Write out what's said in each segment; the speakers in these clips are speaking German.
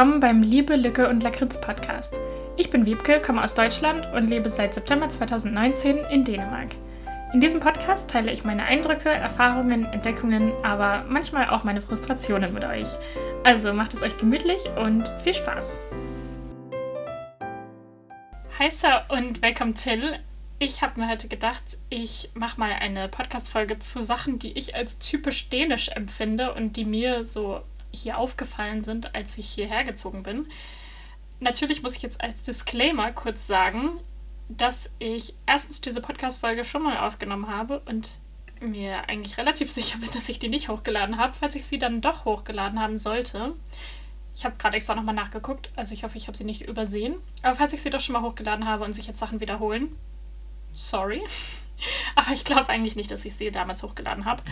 willkommen beim Liebe, Lücke und Lakritz Podcast. Ich bin Wiebke, komme aus Deutschland und lebe seit September 2019 in Dänemark. In diesem Podcast teile ich meine Eindrücke, Erfahrungen, Entdeckungen, aber manchmal auch meine Frustrationen mit euch. Also macht es euch gemütlich und viel Spaß. Hi Sir und welcome Till. Ich habe mir heute gedacht, ich mache mal eine Podcast-Folge zu Sachen, die ich als typisch dänisch empfinde und die mir so hier aufgefallen sind, als ich hierher gezogen bin. Natürlich muss ich jetzt als Disclaimer kurz sagen, dass ich erstens diese Podcast-Folge schon mal aufgenommen habe und mir eigentlich relativ sicher bin, dass ich die nicht hochgeladen habe, falls ich sie dann doch hochgeladen haben sollte. Ich habe gerade extra nochmal nachgeguckt, also ich hoffe, ich habe sie nicht übersehen. Aber falls ich sie doch schon mal hochgeladen habe und sich jetzt Sachen wiederholen, sorry. Aber ich glaube eigentlich nicht, dass ich sie damals hochgeladen habe.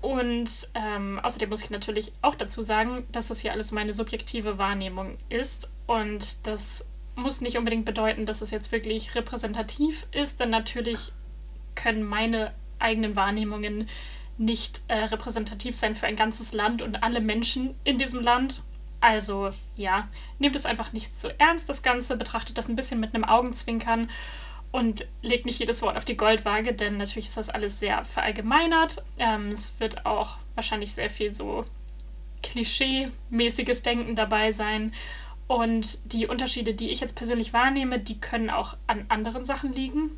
Und ähm, außerdem muss ich natürlich auch dazu sagen, dass das hier alles meine subjektive Wahrnehmung ist. Und das muss nicht unbedingt bedeuten, dass es jetzt wirklich repräsentativ ist, denn natürlich können meine eigenen Wahrnehmungen nicht äh, repräsentativ sein für ein ganzes Land und alle Menschen in diesem Land. Also ja, nehmt es einfach nicht so ernst, das Ganze, betrachtet das ein bisschen mit einem Augenzwinkern und legt nicht jedes Wort auf die Goldwaage, denn natürlich ist das alles sehr verallgemeinert. Ähm, es wird auch wahrscheinlich sehr viel so klischee-mäßiges Denken dabei sein. Und die Unterschiede, die ich jetzt persönlich wahrnehme, die können auch an anderen Sachen liegen.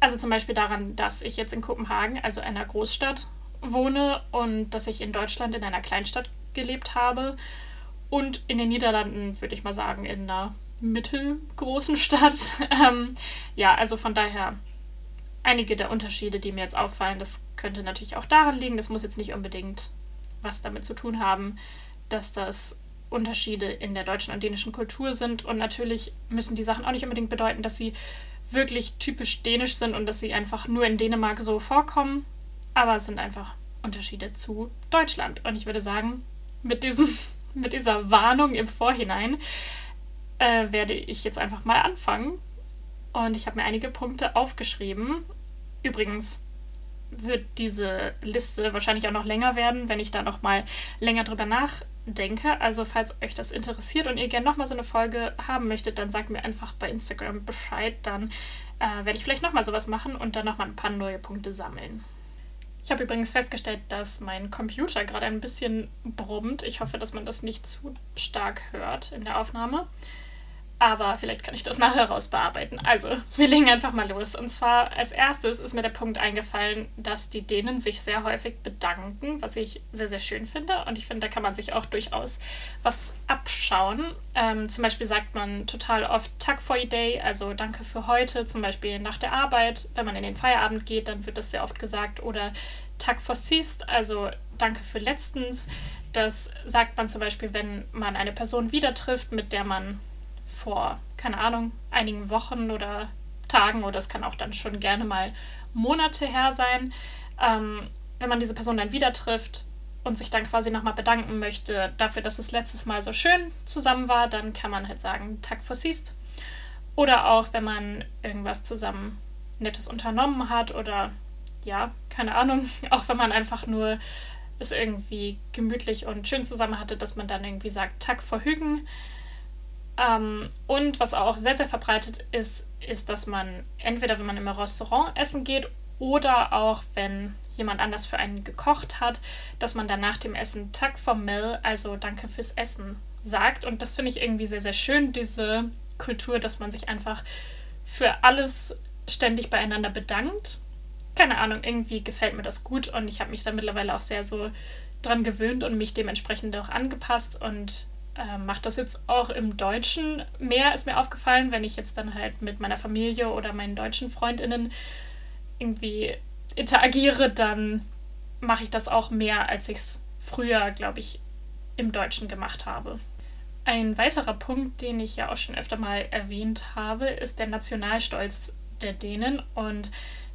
Also zum Beispiel daran, dass ich jetzt in Kopenhagen, also einer Großstadt, wohne und dass ich in Deutschland in einer Kleinstadt gelebt habe. Und in den Niederlanden, würde ich mal sagen, in einer mittelgroßen Stadt. Ähm, ja, also von daher einige der Unterschiede, die mir jetzt auffallen, das könnte natürlich auch daran liegen. Das muss jetzt nicht unbedingt was damit zu tun haben, dass das Unterschiede in der deutschen und dänischen Kultur sind. Und natürlich müssen die Sachen auch nicht unbedingt bedeuten, dass sie wirklich typisch dänisch sind und dass sie einfach nur in Dänemark so vorkommen. Aber es sind einfach Unterschiede zu Deutschland. Und ich würde sagen, mit, diesem, mit dieser Warnung im Vorhinein äh, werde ich jetzt einfach mal anfangen. Und ich habe mir einige Punkte aufgeschrieben. Übrigens wird diese Liste wahrscheinlich auch noch länger werden, wenn ich da noch mal länger drüber nachdenke. Also falls euch das interessiert und ihr gerne noch mal so eine Folge haben möchtet, dann sagt mir einfach bei Instagram Bescheid. Dann äh, werde ich vielleicht noch mal sowas machen und dann noch mal ein paar neue Punkte sammeln. Ich habe übrigens festgestellt, dass mein Computer gerade ein bisschen brummt. Ich hoffe, dass man das nicht zu stark hört in der Aufnahme. Aber vielleicht kann ich das nachher rausbearbeiten. Also, wir legen einfach mal los. Und zwar als erstes ist mir der Punkt eingefallen, dass die Dänen sich sehr häufig bedanken, was ich sehr, sehr schön finde. Und ich finde, da kann man sich auch durchaus was abschauen. Ähm, zum Beispiel sagt man total oft Tag for your day, also danke für heute, zum Beispiel nach der Arbeit. Wenn man in den Feierabend geht, dann wird das sehr oft gesagt. Oder Tag for siest, also danke für letztens. Das sagt man zum Beispiel, wenn man eine Person wieder trifft, mit der man vor, keine Ahnung, einigen Wochen oder Tagen oder es kann auch dann schon gerne mal Monate her sein, ähm, wenn man diese Person dann wieder trifft und sich dann quasi nochmal bedanken möchte dafür, dass es letztes Mal so schön zusammen war, dann kann man halt sagen, Tag for siehst. Oder auch, wenn man irgendwas zusammen Nettes unternommen hat oder ja, keine Ahnung, auch wenn man einfach nur es irgendwie gemütlich und schön zusammen hatte, dass man dann irgendwie sagt, Tag vor Hügen. Ähm, und was auch sehr, sehr verbreitet ist, ist, dass man entweder, wenn man im Restaurant essen geht oder auch, wenn jemand anders für einen gekocht hat, dass man dann nach dem Essen Tag formell, also danke fürs Essen, sagt. Und das finde ich irgendwie sehr, sehr schön, diese Kultur, dass man sich einfach für alles ständig beieinander bedankt. Keine Ahnung, irgendwie gefällt mir das gut und ich habe mich da mittlerweile auch sehr so dran gewöhnt und mich dementsprechend auch angepasst und äh, mache das jetzt auch im Deutschen mehr, ist mir aufgefallen, wenn ich jetzt dann halt mit meiner Familie oder meinen deutschen Freundinnen irgendwie interagiere, dann mache ich das auch mehr, als ich es früher, glaube ich, im Deutschen gemacht habe. Ein weiterer Punkt, den ich ja auch schon öfter mal erwähnt habe, ist der Nationalstolz der Dänen. Und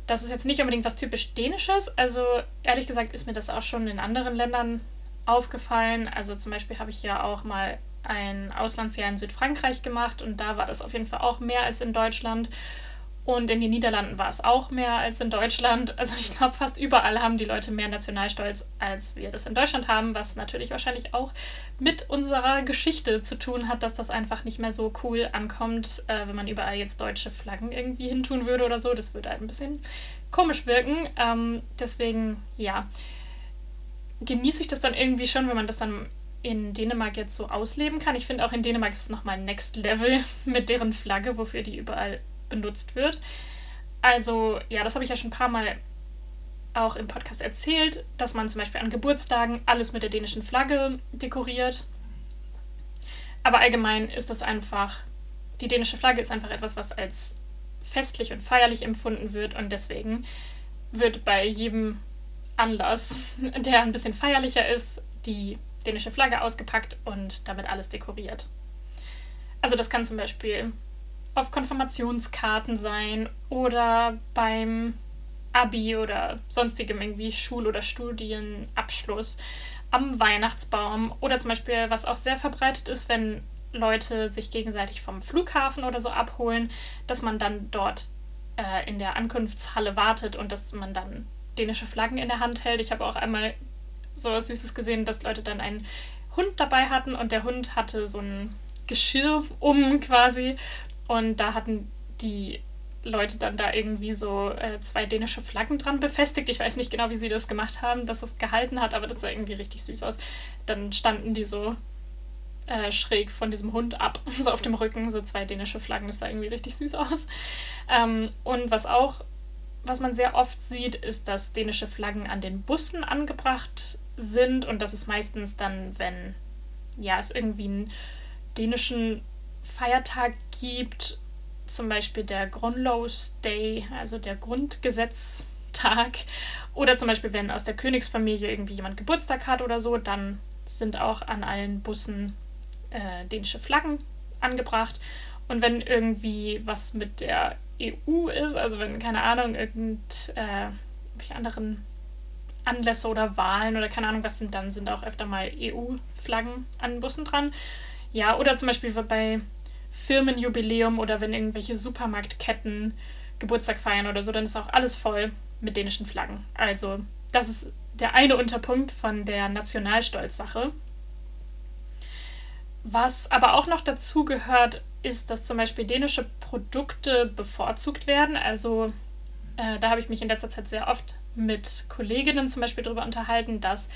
das ist jetzt nicht unbedingt was typisch Dänisches. Also ehrlich gesagt ist mir das auch schon in anderen Ländern aufgefallen. Also zum Beispiel habe ich ja auch mal ein Auslandsjahr in Südfrankreich gemacht und da war das auf jeden Fall auch mehr als in Deutschland. Und in den Niederlanden war es auch mehr als in Deutschland. Also ich glaube, fast überall haben die Leute mehr Nationalstolz, als wir das in Deutschland haben, was natürlich wahrscheinlich auch mit unserer Geschichte zu tun hat, dass das einfach nicht mehr so cool ankommt, äh, wenn man überall jetzt deutsche Flaggen irgendwie hintun würde oder so. Das würde halt ein bisschen komisch wirken. Ähm, deswegen, ja, genieße ich das dann irgendwie schon, wenn man das dann in Dänemark jetzt so ausleben kann. Ich finde auch in Dänemark ist es nochmal Next Level mit deren Flagge, wofür die überall benutzt wird. Also, ja, das habe ich ja schon ein paar Mal auch im Podcast erzählt, dass man zum Beispiel an Geburtstagen alles mit der dänischen Flagge dekoriert. Aber allgemein ist das einfach, die dänische Flagge ist einfach etwas, was als festlich und feierlich empfunden wird und deswegen wird bei jedem Anlass, der ein bisschen feierlicher ist, die dänische Flagge ausgepackt und damit alles dekoriert. Also das kann zum Beispiel auf Konfirmationskarten sein oder beim Abi oder sonstigem irgendwie Schul- oder Studienabschluss, am Weihnachtsbaum oder zum Beispiel, was auch sehr verbreitet ist, wenn Leute sich gegenseitig vom Flughafen oder so abholen, dass man dann dort äh, in der Ankunftshalle wartet und dass man dann dänische Flaggen in der Hand hält. Ich habe auch einmal so was Süßes gesehen, dass Leute dann einen Hund dabei hatten und der Hund hatte so ein Geschirr um quasi und da hatten die Leute dann da irgendwie so äh, zwei dänische Flaggen dran befestigt. Ich weiß nicht genau, wie sie das gemacht haben, dass es gehalten hat, aber das sah irgendwie richtig süß aus. Dann standen die so äh, schräg von diesem Hund ab, so auf dem Rücken, so zwei dänische Flaggen. Das sah irgendwie richtig süß aus. Ähm, und was auch, was man sehr oft sieht, ist, dass dänische Flaggen an den Bussen angebracht sind und das ist meistens dann, wenn ja, es irgendwie einen dänischen Feiertag gibt, zum Beispiel der Grundlaws Day, also der Grundgesetztag, oder zum Beispiel, wenn aus der Königsfamilie irgendwie jemand Geburtstag hat oder so, dann sind auch an allen Bussen äh, dänische Flaggen angebracht. Und wenn irgendwie was mit der EU ist, also wenn, keine Ahnung, irgendwelche äh, anderen Anlässe oder Wahlen oder keine Ahnung was sind, dann sind auch öfter mal EU-Flaggen an Bussen dran. Ja, oder zum Beispiel bei Firmenjubiläum oder wenn irgendwelche Supermarktketten Geburtstag feiern oder so, dann ist auch alles voll mit dänischen Flaggen. Also, das ist der eine Unterpunkt von der Nationalstolz-Sache. Was aber auch noch dazu gehört, ist, dass zum Beispiel dänische Produkte bevorzugt werden. Also, äh, da habe ich mich in letzter Zeit sehr oft mit Kolleginnen zum Beispiel darüber unterhalten, dass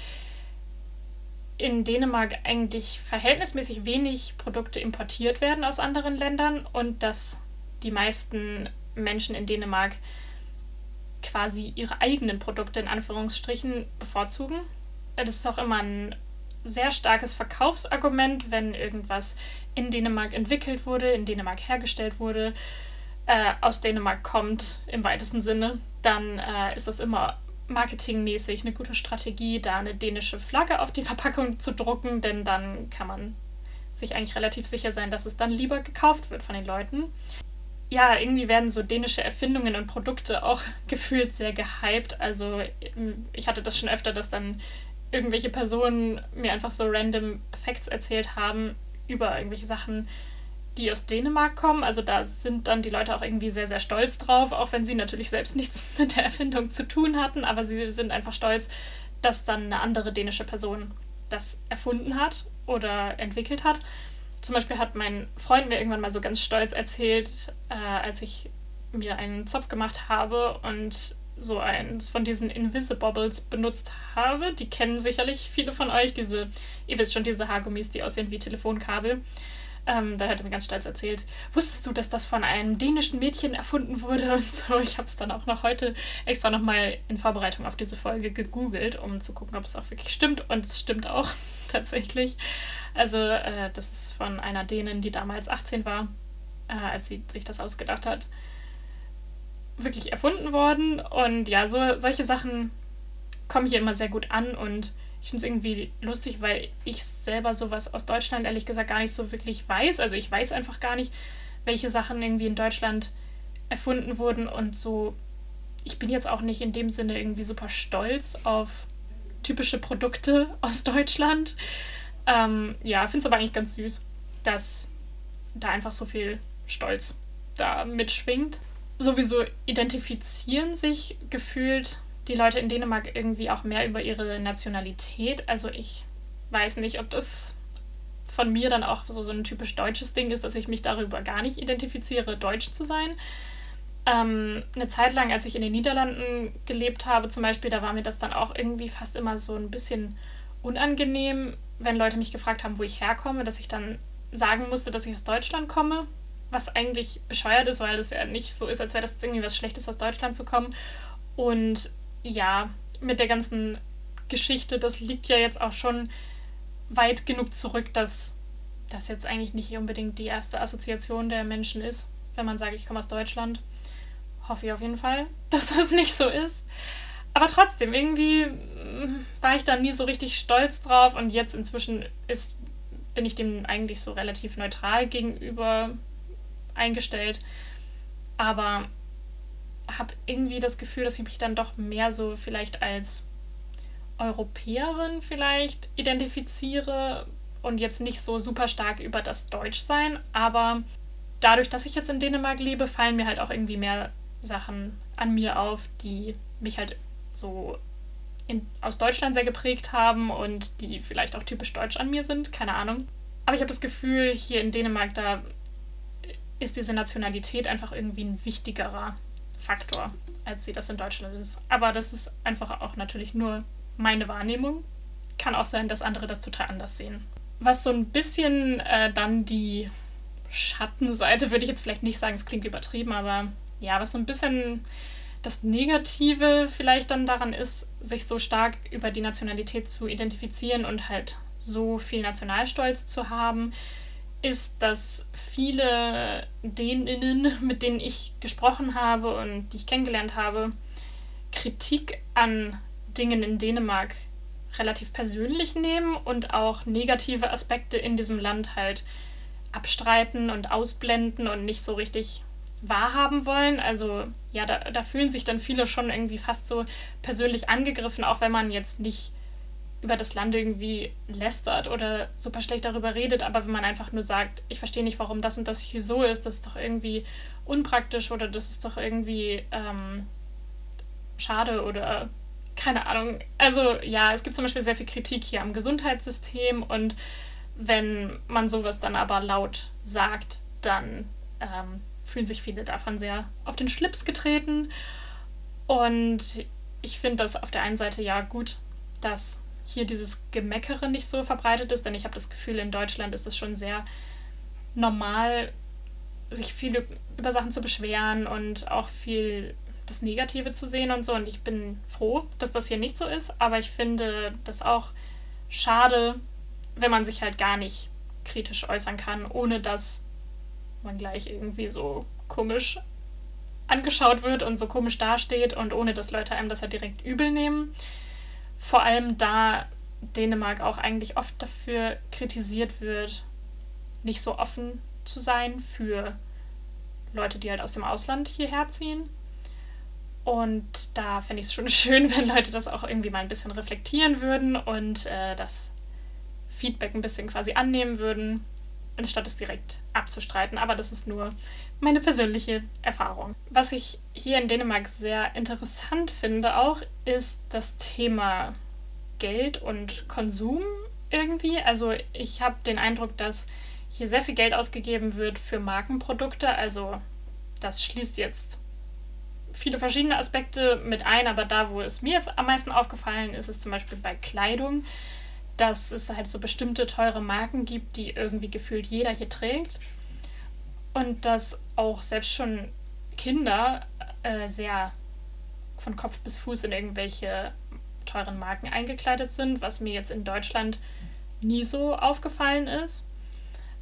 in Dänemark eigentlich verhältnismäßig wenig Produkte importiert werden aus anderen Ländern und dass die meisten Menschen in Dänemark quasi ihre eigenen Produkte in Anführungsstrichen bevorzugen. Das ist auch immer ein sehr starkes Verkaufsargument, wenn irgendwas in Dänemark entwickelt wurde, in Dänemark hergestellt wurde, äh, aus Dänemark kommt im weitesten Sinne, dann äh, ist das immer marketingmäßig eine gute Strategie, da eine dänische Flagge auf die Verpackung zu drucken, denn dann kann man sich eigentlich relativ sicher sein, dass es dann lieber gekauft wird von den Leuten. Ja, irgendwie werden so dänische Erfindungen und Produkte auch gefühlt sehr gehypt. Also ich hatte das schon öfter, dass dann irgendwelche Personen mir einfach so random Facts erzählt haben über irgendwelche Sachen, die aus Dänemark kommen. Also da sind dann die Leute auch irgendwie sehr, sehr stolz drauf, auch wenn sie natürlich selbst nichts mit der Erfindung zu tun hatten, aber sie sind einfach stolz, dass dann eine andere dänische Person das erfunden hat oder entwickelt hat. Zum Beispiel hat mein Freund mir irgendwann mal so ganz stolz erzählt, äh, als ich mir einen Zopf gemacht habe und so eins von diesen Invisibobbles benutzt habe. Die kennen sicherlich viele von euch, diese, ihr wisst schon, diese Haargummis, die aussehen wie Telefonkabel. Ähm, da hat er mir ganz stolz erzählt, wusstest du, dass das von einem dänischen Mädchen erfunden wurde und so. Ich habe es dann auch noch heute extra nochmal in Vorbereitung auf diese Folge gegoogelt, um zu gucken, ob es auch wirklich stimmt. Und es stimmt auch tatsächlich. Also äh, das ist von einer Dänin, die damals 18 war, äh, als sie sich das ausgedacht hat, wirklich erfunden worden. Und ja, so solche Sachen kommen hier immer sehr gut an und ich finde es irgendwie lustig, weil ich selber sowas aus Deutschland ehrlich gesagt gar nicht so wirklich weiß. Also ich weiß einfach gar nicht, welche Sachen irgendwie in Deutschland erfunden wurden und so. Ich bin jetzt auch nicht in dem Sinne irgendwie super stolz auf typische Produkte aus Deutschland. Ähm, ja, finde es aber eigentlich ganz süß, dass da einfach so viel Stolz da mitschwingt. Sowieso identifizieren sich gefühlt die Leute in Dänemark irgendwie auch mehr über ihre Nationalität. Also ich weiß nicht, ob das von mir dann auch so, so ein typisch deutsches Ding ist, dass ich mich darüber gar nicht identifiziere, deutsch zu sein. Ähm, eine Zeit lang, als ich in den Niederlanden gelebt habe, zum Beispiel, da war mir das dann auch irgendwie fast immer so ein bisschen unangenehm, wenn Leute mich gefragt haben, wo ich herkomme, dass ich dann sagen musste, dass ich aus Deutschland komme, was eigentlich bescheuert ist, weil das ja nicht so ist, als wäre das irgendwie was Schlechtes, aus Deutschland zu kommen. Und ja, mit der ganzen Geschichte, das liegt ja jetzt auch schon weit genug zurück, dass das jetzt eigentlich nicht unbedingt die erste Assoziation der Menschen ist, wenn man sagt, ich komme aus Deutschland. Hoffe ich auf jeden Fall, dass das nicht so ist. Aber trotzdem, irgendwie mm, war ich da nie so richtig stolz drauf und jetzt inzwischen ist, bin ich dem eigentlich so relativ neutral gegenüber eingestellt. Aber habe irgendwie das Gefühl, dass ich mich dann doch mehr so vielleicht als Europäerin vielleicht identifiziere und jetzt nicht so super stark über das Deutschsein. Aber dadurch, dass ich jetzt in Dänemark lebe, fallen mir halt auch irgendwie mehr Sachen an mir auf, die mich halt so in, aus Deutschland sehr geprägt haben und die vielleicht auch typisch deutsch an mir sind. Keine Ahnung. Aber ich habe das Gefühl, hier in Dänemark, da ist diese Nationalität einfach irgendwie ein wichtigerer Faktor, als sie das in Deutschland ist. Aber das ist einfach auch natürlich nur meine Wahrnehmung. Kann auch sein, dass andere das total anders sehen. Was so ein bisschen äh, dann die Schattenseite, würde ich jetzt vielleicht nicht sagen, es klingt übertrieben, aber ja, was so ein bisschen das Negative vielleicht dann daran ist, sich so stark über die Nationalität zu identifizieren und halt so viel Nationalstolz zu haben, ist, dass viele Däninnen, mit denen ich gesprochen habe und die ich kennengelernt habe, Kritik an Dingen in Dänemark relativ persönlich nehmen und auch negative Aspekte in diesem Land halt abstreiten und ausblenden und nicht so richtig wahrhaben wollen. Also ja, da, da fühlen sich dann viele schon irgendwie fast so persönlich angegriffen, auch wenn man jetzt nicht über das Land irgendwie lästert oder super schlecht darüber redet, aber wenn man einfach nur sagt, ich verstehe nicht, warum das und das hier so ist, das ist doch irgendwie unpraktisch oder das ist doch irgendwie ähm, schade oder keine Ahnung. Also ja, es gibt zum Beispiel sehr viel Kritik hier am Gesundheitssystem und wenn man sowas dann aber laut sagt, dann ähm, fühlen sich viele davon sehr auf den Schlips getreten. Und ich finde das auf der einen Seite ja gut, dass hier dieses Gemeckere nicht so verbreitet ist, denn ich habe das Gefühl, in Deutschland ist es schon sehr normal, sich viel über Sachen zu beschweren und auch viel das Negative zu sehen und so. Und ich bin froh, dass das hier nicht so ist, aber ich finde das auch schade, wenn man sich halt gar nicht kritisch äußern kann, ohne dass man gleich irgendwie so komisch angeschaut wird und so komisch dasteht und ohne dass Leute einem das halt direkt übel nehmen. Vor allem da Dänemark auch eigentlich oft dafür kritisiert wird, nicht so offen zu sein für Leute, die halt aus dem Ausland hierher ziehen. Und da fände ich es schon schön, wenn Leute das auch irgendwie mal ein bisschen reflektieren würden und äh, das Feedback ein bisschen quasi annehmen würden, anstatt es direkt abzustreiten. Aber das ist nur meine persönliche Erfahrung. Was ich hier in Dänemark sehr interessant finde auch, ist das Thema Geld und Konsum irgendwie. Also ich habe den Eindruck, dass hier sehr viel Geld ausgegeben wird für Markenprodukte. Also das schließt jetzt viele verschiedene Aspekte mit ein, aber da, wo es mir jetzt am meisten aufgefallen ist, ist zum Beispiel bei Kleidung, dass es halt so bestimmte teure Marken gibt, die irgendwie gefühlt jeder hier trägt. Und dass auch selbst schon Kinder äh, sehr von Kopf bis Fuß in irgendwelche teuren Marken eingekleidet sind, was mir jetzt in Deutschland nie so aufgefallen ist.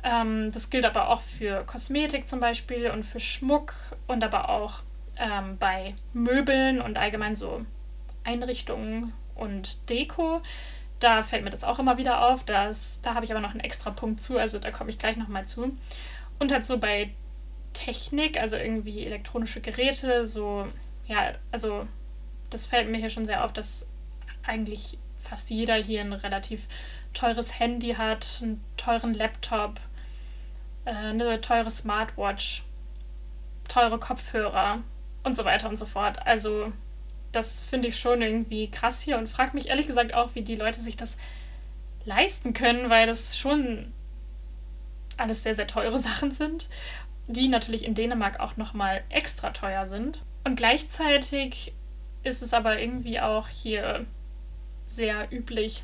Ähm, das gilt aber auch für Kosmetik zum Beispiel und für Schmuck und aber auch ähm, bei Möbeln und allgemein so Einrichtungen und Deko. Da fällt mir das auch immer wieder auf. Das, da habe ich aber noch einen extra Punkt zu, also da komme ich gleich nochmal zu. Und halt so bei Technik, also irgendwie elektronische Geräte, so, ja, also das fällt mir hier schon sehr auf, dass eigentlich fast jeder hier ein relativ teures Handy hat, einen teuren Laptop, äh, eine teure Smartwatch teure Kopfhörer und so weiter und so fort. Also das finde ich schon irgendwie krass hier und frage mich ehrlich gesagt auch, wie die Leute sich das leisten können, weil das schon alles sehr, sehr teure Sachen sind, die natürlich in Dänemark auch nochmal extra teuer sind. Und gleichzeitig ist es aber irgendwie auch hier sehr üblich,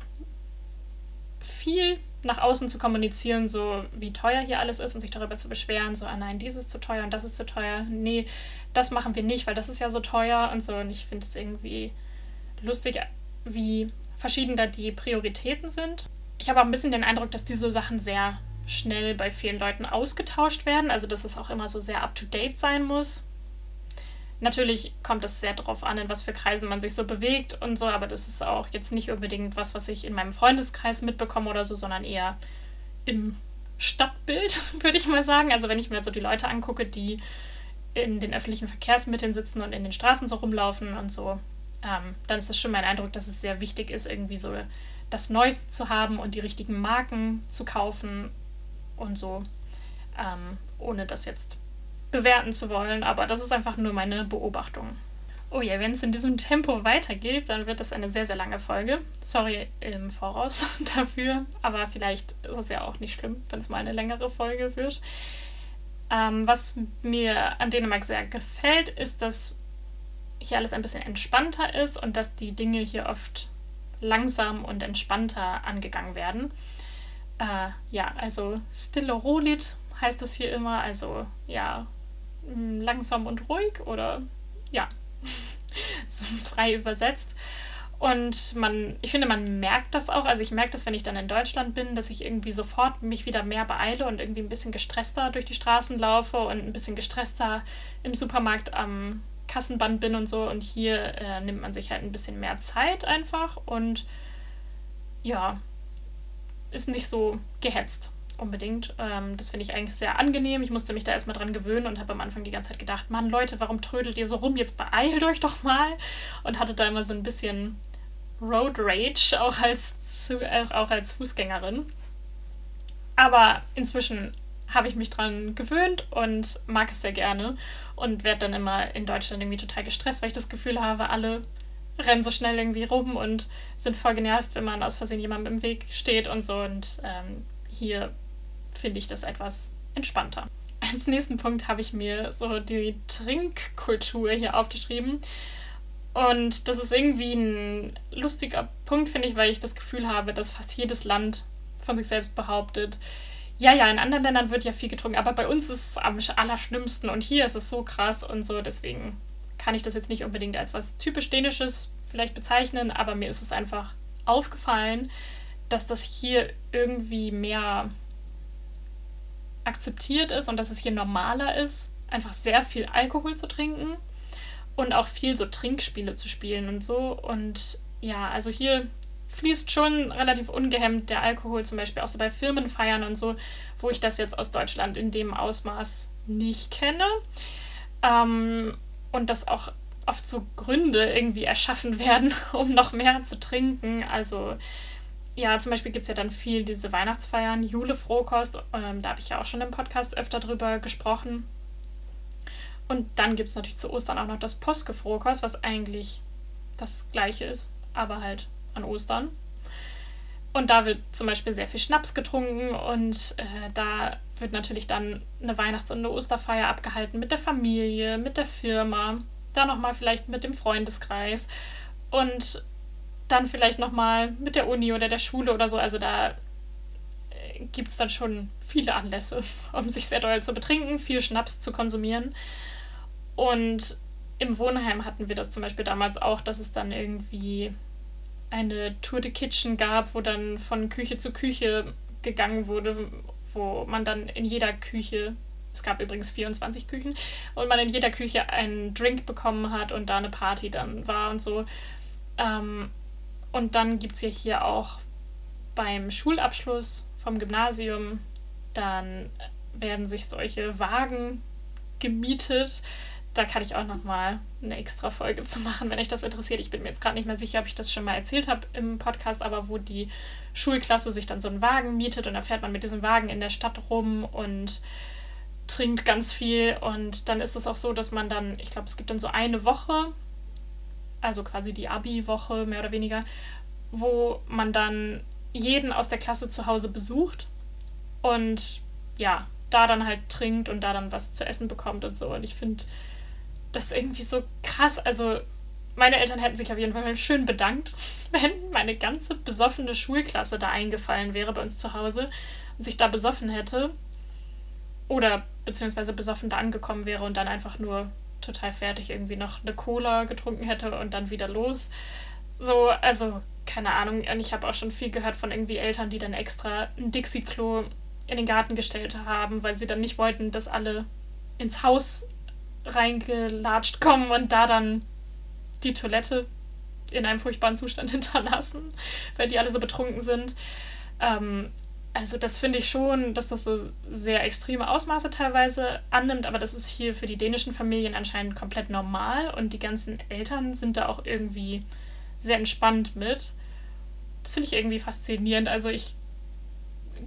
viel nach außen zu kommunizieren, so wie teuer hier alles ist und sich darüber zu beschweren, so, ah nein, dieses ist zu teuer und das ist zu teuer. Nee, das machen wir nicht, weil das ist ja so teuer und so. Und ich finde es irgendwie lustig, wie verschieden da die Prioritäten sind. Ich habe auch ein bisschen den Eindruck, dass diese Sachen sehr schnell bei vielen Leuten ausgetauscht werden, also dass es auch immer so sehr up-to-date sein muss. Natürlich kommt es sehr darauf an, in was für Kreisen man sich so bewegt und so, aber das ist auch jetzt nicht unbedingt was, was ich in meinem Freundeskreis mitbekomme oder so, sondern eher im Stadtbild, würde ich mal sagen. Also wenn ich mir so die Leute angucke, die in den öffentlichen Verkehrsmitteln sitzen und in den Straßen so rumlaufen und so, ähm, dann ist das schon mein Eindruck, dass es sehr wichtig ist, irgendwie so das Neueste zu haben und die richtigen Marken zu kaufen und so, ähm, ohne das jetzt bewerten zu wollen, aber das ist einfach nur meine Beobachtung. Oh ja, wenn es in diesem Tempo weitergeht, dann wird das eine sehr, sehr lange Folge. Sorry im Voraus dafür, aber vielleicht ist es ja auch nicht schlimm, wenn es mal eine längere Folge wird. Ähm, was mir an Dänemark sehr gefällt, ist, dass hier alles ein bisschen entspannter ist und dass die Dinge hier oft langsam und entspannter angegangen werden. Äh, ja, also Stille Rolit heißt das hier immer, also ja, Mm, langsam und ruhig oder ja, so frei übersetzt. Und man, ich finde, man merkt das auch. Also ich merke das, wenn ich dann in Deutschland bin, dass ich irgendwie sofort mich wieder mehr beeile und irgendwie ein bisschen gestresster durch die Straßen laufe und ein bisschen gestresster im Supermarkt am Kassenband bin und so. Und hier äh, nimmt man sich halt ein bisschen mehr Zeit einfach und ja, ist nicht so gehetzt unbedingt. Ähm, das finde ich eigentlich sehr angenehm. Ich musste mich da erstmal dran gewöhnen und habe am Anfang die ganze Zeit gedacht, Mann, Leute, warum trödelt ihr so rum? Jetzt beeilt euch doch mal. Und hatte da immer so ein bisschen Road Rage, auch als, auch als Fußgängerin. Aber inzwischen habe ich mich dran gewöhnt und mag es sehr gerne und werde dann immer in Deutschland irgendwie total gestresst, weil ich das Gefühl habe, alle rennen so schnell irgendwie rum und sind voll genervt, wenn man aus Versehen jemandem im Weg steht und so. Und ähm, hier finde ich das etwas entspannter. Als nächsten Punkt habe ich mir so die Trinkkultur hier aufgeschrieben. Und das ist irgendwie ein lustiger Punkt, finde ich, weil ich das Gefühl habe, dass fast jedes Land von sich selbst behauptet, ja, ja, in anderen Ländern wird ja viel getrunken, aber bei uns ist es am allerschlimmsten und hier ist es so krass und so. Deswegen kann ich das jetzt nicht unbedingt als was typisch Dänisches vielleicht bezeichnen, aber mir ist es einfach aufgefallen, dass das hier irgendwie mehr akzeptiert ist und dass es hier normaler ist, einfach sehr viel Alkohol zu trinken und auch viel so Trinkspiele zu spielen und so. Und ja, also hier fließt schon relativ ungehemmt der Alkohol, zum Beispiel auch so bei Firmenfeiern und so, wo ich das jetzt aus Deutschland in dem Ausmaß nicht kenne. Ähm, und dass auch oft so Gründe irgendwie erschaffen werden, um noch mehr zu trinken. Also ja, zum Beispiel gibt es ja dann viel diese Weihnachtsfeiern, Jule Frohkost, ähm, da habe ich ja auch schon im Podcast öfter drüber gesprochen. Und dann gibt es natürlich zu Ostern auch noch das Poske Frohkost, was eigentlich das gleiche ist, aber halt an Ostern. Und da wird zum Beispiel sehr viel Schnaps getrunken und äh, da wird natürlich dann eine Weihnachts- und eine Osterfeier abgehalten mit der Familie, mit der Firma, dann nochmal vielleicht mit dem Freundeskreis. Und dann vielleicht nochmal mit der Uni oder der Schule oder so. Also da äh, gibt es dann schon viele Anlässe, um sich sehr doll zu betrinken, viel Schnaps zu konsumieren. Und im Wohnheim hatten wir das zum Beispiel damals auch, dass es dann irgendwie eine Tour de Kitchen gab, wo dann von Küche zu Küche gegangen wurde, wo man dann in jeder Küche, es gab übrigens 24 Küchen, und man in jeder Küche einen Drink bekommen hat und da eine Party dann war und so. Ähm, und dann gibt es ja hier auch beim Schulabschluss vom Gymnasium, dann werden sich solche Wagen gemietet. Da kann ich auch noch mal eine extra Folge zu machen, wenn euch das interessiert. Ich bin mir jetzt gerade nicht mehr sicher, ob ich das schon mal erzählt habe im Podcast, aber wo die Schulklasse sich dann so einen Wagen mietet und da fährt man mit diesem Wagen in der Stadt rum und trinkt ganz viel und dann ist es auch so, dass man dann, ich glaube, es gibt dann so eine Woche, also quasi die Abi-Woche mehr oder weniger, wo man dann jeden aus der Klasse zu Hause besucht und ja, da dann halt trinkt und da dann was zu essen bekommt und so. Und ich finde das irgendwie so krass. Also meine Eltern hätten sich auf jeden Fall schön bedankt, wenn meine ganze besoffene Schulklasse da eingefallen wäre bei uns zu Hause und sich da besoffen hätte. Oder beziehungsweise besoffen da angekommen wäre und dann einfach nur total fertig irgendwie noch eine Cola getrunken hätte und dann wieder los. So, also keine Ahnung. Und ich habe auch schon viel gehört von irgendwie Eltern, die dann extra ein Dixie-Klo in den Garten gestellt haben, weil sie dann nicht wollten, dass alle ins Haus reingelatscht kommen und da dann die Toilette in einem furchtbaren Zustand hinterlassen, weil die alle so betrunken sind. Ähm, also das finde ich schon, dass das so sehr extreme Ausmaße teilweise annimmt, aber das ist hier für die dänischen Familien anscheinend komplett normal und die ganzen Eltern sind da auch irgendwie sehr entspannt mit. Das finde ich irgendwie faszinierend. Also ich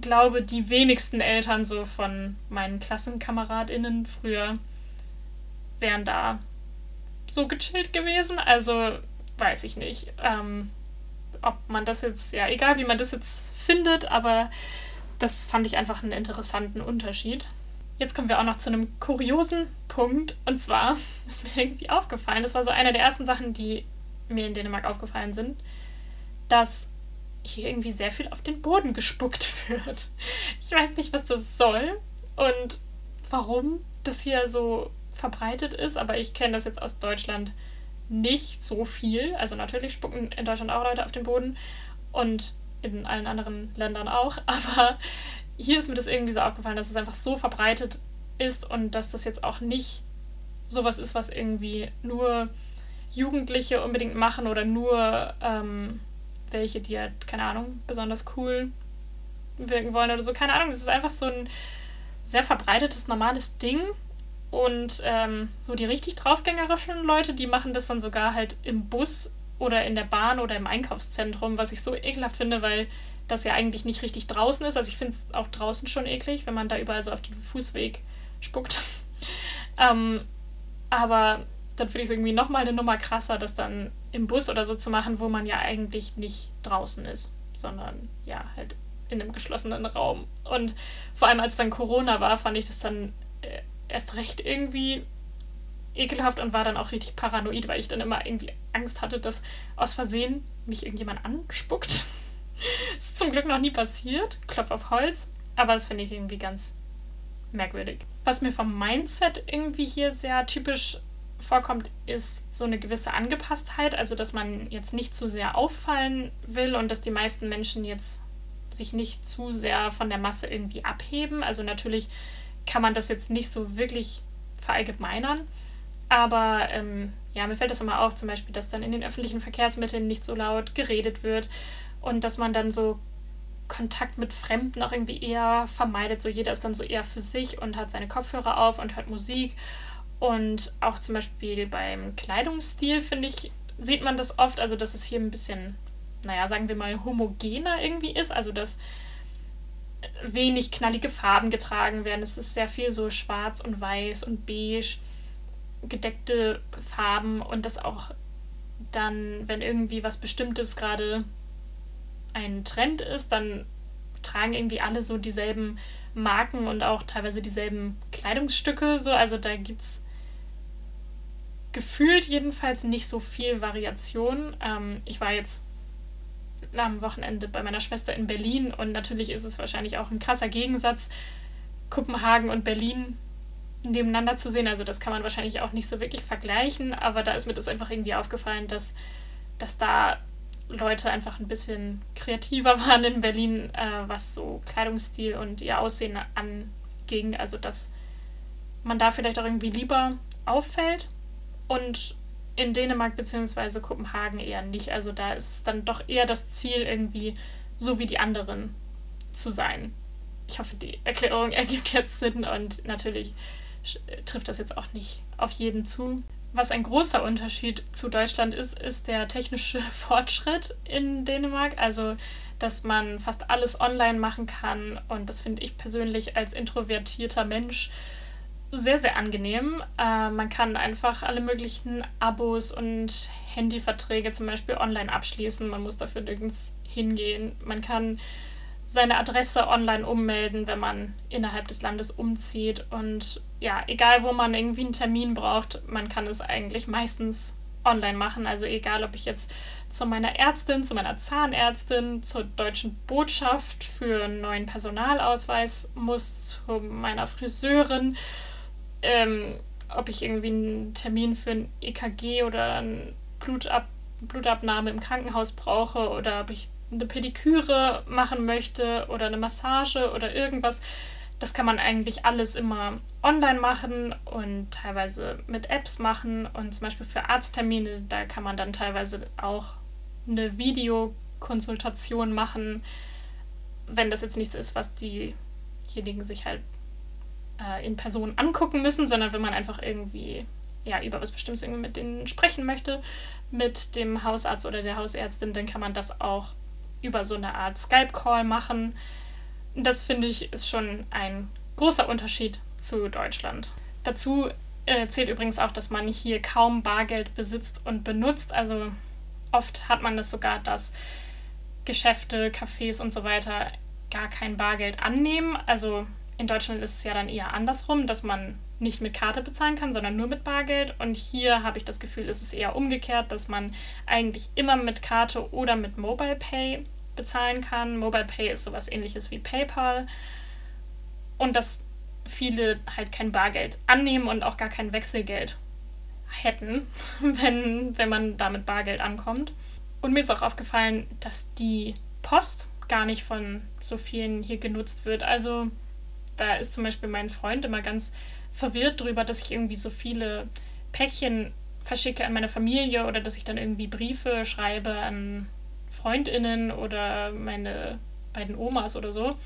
glaube, die wenigsten Eltern so von meinen KlassenkameradInnen früher wären da so gechillt gewesen. Also weiß ich nicht. Ähm, ob man das jetzt, ja, egal wie man das jetzt findet, aber das fand ich einfach einen interessanten Unterschied. Jetzt kommen wir auch noch zu einem kuriosen Punkt. Und zwar ist mir irgendwie aufgefallen, das war so eine der ersten Sachen, die mir in Dänemark aufgefallen sind, dass hier irgendwie sehr viel auf den Boden gespuckt wird. Ich weiß nicht, was das soll und warum das hier so verbreitet ist, aber ich kenne das jetzt aus Deutschland nicht so viel. Also natürlich spucken in Deutschland auch Leute auf den Boden und in allen anderen Ländern auch, aber hier ist mir das irgendwie so aufgefallen, dass es einfach so verbreitet ist und dass das jetzt auch nicht sowas ist, was irgendwie nur Jugendliche unbedingt machen oder nur ähm, welche, die halt, keine Ahnung, besonders cool wirken wollen oder so. Keine Ahnung, es ist einfach so ein sehr verbreitetes, normales Ding. Und ähm, so die richtig draufgängerischen Leute, die machen das dann sogar halt im Bus oder in der Bahn oder im Einkaufszentrum, was ich so ekelhaft finde, weil das ja eigentlich nicht richtig draußen ist. Also ich finde es auch draußen schon eklig, wenn man da überall so auf den Fußweg spuckt. ähm, aber dann finde ich es irgendwie nochmal eine Nummer krasser, das dann im Bus oder so zu machen, wo man ja eigentlich nicht draußen ist, sondern ja, halt in einem geschlossenen Raum. Und vor allem als dann Corona war, fand ich das dann äh, erst recht irgendwie ekelhaft und war dann auch richtig paranoid, weil ich dann immer irgendwie Angst hatte, dass aus Versehen mich irgendjemand anspuckt. das ist zum Glück noch nie passiert, Klopf auf Holz, aber das finde ich irgendwie ganz merkwürdig. Was mir vom Mindset irgendwie hier sehr typisch vorkommt, ist so eine gewisse Angepasstheit, also dass man jetzt nicht zu sehr auffallen will und dass die meisten Menschen jetzt sich nicht zu sehr von der Masse irgendwie abheben. Also natürlich kann man das jetzt nicht so wirklich verallgemeinern, aber ähm, ja, mir fällt das immer auf, zum Beispiel, dass dann in den öffentlichen Verkehrsmitteln nicht so laut geredet wird und dass man dann so Kontakt mit Fremden auch irgendwie eher vermeidet. So jeder ist dann so eher für sich und hat seine Kopfhörer auf und hört Musik und auch zum Beispiel beim Kleidungsstil, finde ich, sieht man das oft, also dass es hier ein bisschen, naja, sagen wir mal, homogener irgendwie ist. Also dass wenig knallige Farben getragen werden. Es ist sehr viel so schwarz und weiß und beige, gedeckte Farben und das auch dann, wenn irgendwie was Bestimmtes gerade ein Trend ist, dann tragen irgendwie alle so dieselben Marken und auch teilweise dieselben Kleidungsstücke. So. Also da gibt es gefühlt jedenfalls nicht so viel Variation. Ähm, ich war jetzt am Wochenende bei meiner Schwester in Berlin und natürlich ist es wahrscheinlich auch ein krasser Gegensatz, Kopenhagen und Berlin nebeneinander zu sehen. Also das kann man wahrscheinlich auch nicht so wirklich vergleichen, aber da ist mir das einfach irgendwie aufgefallen, dass, dass da Leute einfach ein bisschen kreativer waren in Berlin, äh, was so Kleidungsstil und ihr Aussehen anging. Also dass man da vielleicht auch irgendwie lieber auffällt und in Dänemark bzw. Kopenhagen eher nicht. Also da ist es dann doch eher das Ziel, irgendwie so wie die anderen zu sein. Ich hoffe, die Erklärung ergibt jetzt Sinn und natürlich trifft das jetzt auch nicht auf jeden zu. Was ein großer Unterschied zu Deutschland ist, ist der technische Fortschritt in Dänemark. Also, dass man fast alles online machen kann. Und das finde ich persönlich als introvertierter Mensch sehr, sehr angenehm. Äh, man kann einfach alle möglichen Abos und Handyverträge zum Beispiel online abschließen. Man muss dafür nirgends hingehen. Man kann seine Adresse online ummelden, wenn man innerhalb des Landes umzieht. Und ja, egal wo man irgendwie einen Termin braucht, man kann es eigentlich meistens online machen. Also egal, ob ich jetzt zu meiner Ärztin, zu meiner Zahnärztin, zur deutschen Botschaft für einen neuen Personalausweis muss, zu meiner Friseurin, ähm, ob ich irgendwie einen Termin für ein EKG oder eine Blutab Blutabnahme im Krankenhaus brauche oder ob ich eine Pediküre machen möchte oder eine Massage oder irgendwas. Das kann man eigentlich alles immer online machen und teilweise mit Apps machen. Und zum Beispiel für Arzttermine, da kann man dann teilweise auch eine Videokonsultation machen, wenn das jetzt nichts ist, was diejenigen sich halt äh, in Person angucken müssen, sondern wenn man einfach irgendwie ja, über was Bestimmtes irgendwie mit denen sprechen möchte, mit dem Hausarzt oder der Hausärztin, dann kann man das auch über so eine Art Skype-Call machen. Das finde ich ist schon ein großer Unterschied zu Deutschland. Dazu äh, zählt übrigens auch, dass man hier kaum Bargeld besitzt und benutzt. Also oft hat man das sogar, dass Geschäfte, Cafés und so weiter gar kein Bargeld annehmen. Also in Deutschland ist es ja dann eher andersrum, dass man nicht mit Karte bezahlen kann, sondern nur mit Bargeld. Und hier habe ich das Gefühl, ist es eher umgekehrt, dass man eigentlich immer mit Karte oder mit Mobile Pay bezahlen kann. Mobile Pay ist sowas ähnliches wie PayPal. Und dass viele halt kein Bargeld annehmen und auch gar kein Wechselgeld hätten, wenn, wenn man da mit Bargeld ankommt. Und mir ist auch aufgefallen, dass die Post gar nicht von so vielen hier genutzt wird. Also da ist zum Beispiel mein Freund immer ganz verwirrt darüber, dass ich irgendwie so viele Päckchen verschicke an meine Familie oder dass ich dann irgendwie Briefe schreibe an Freundinnen oder meine beiden Omas oder so.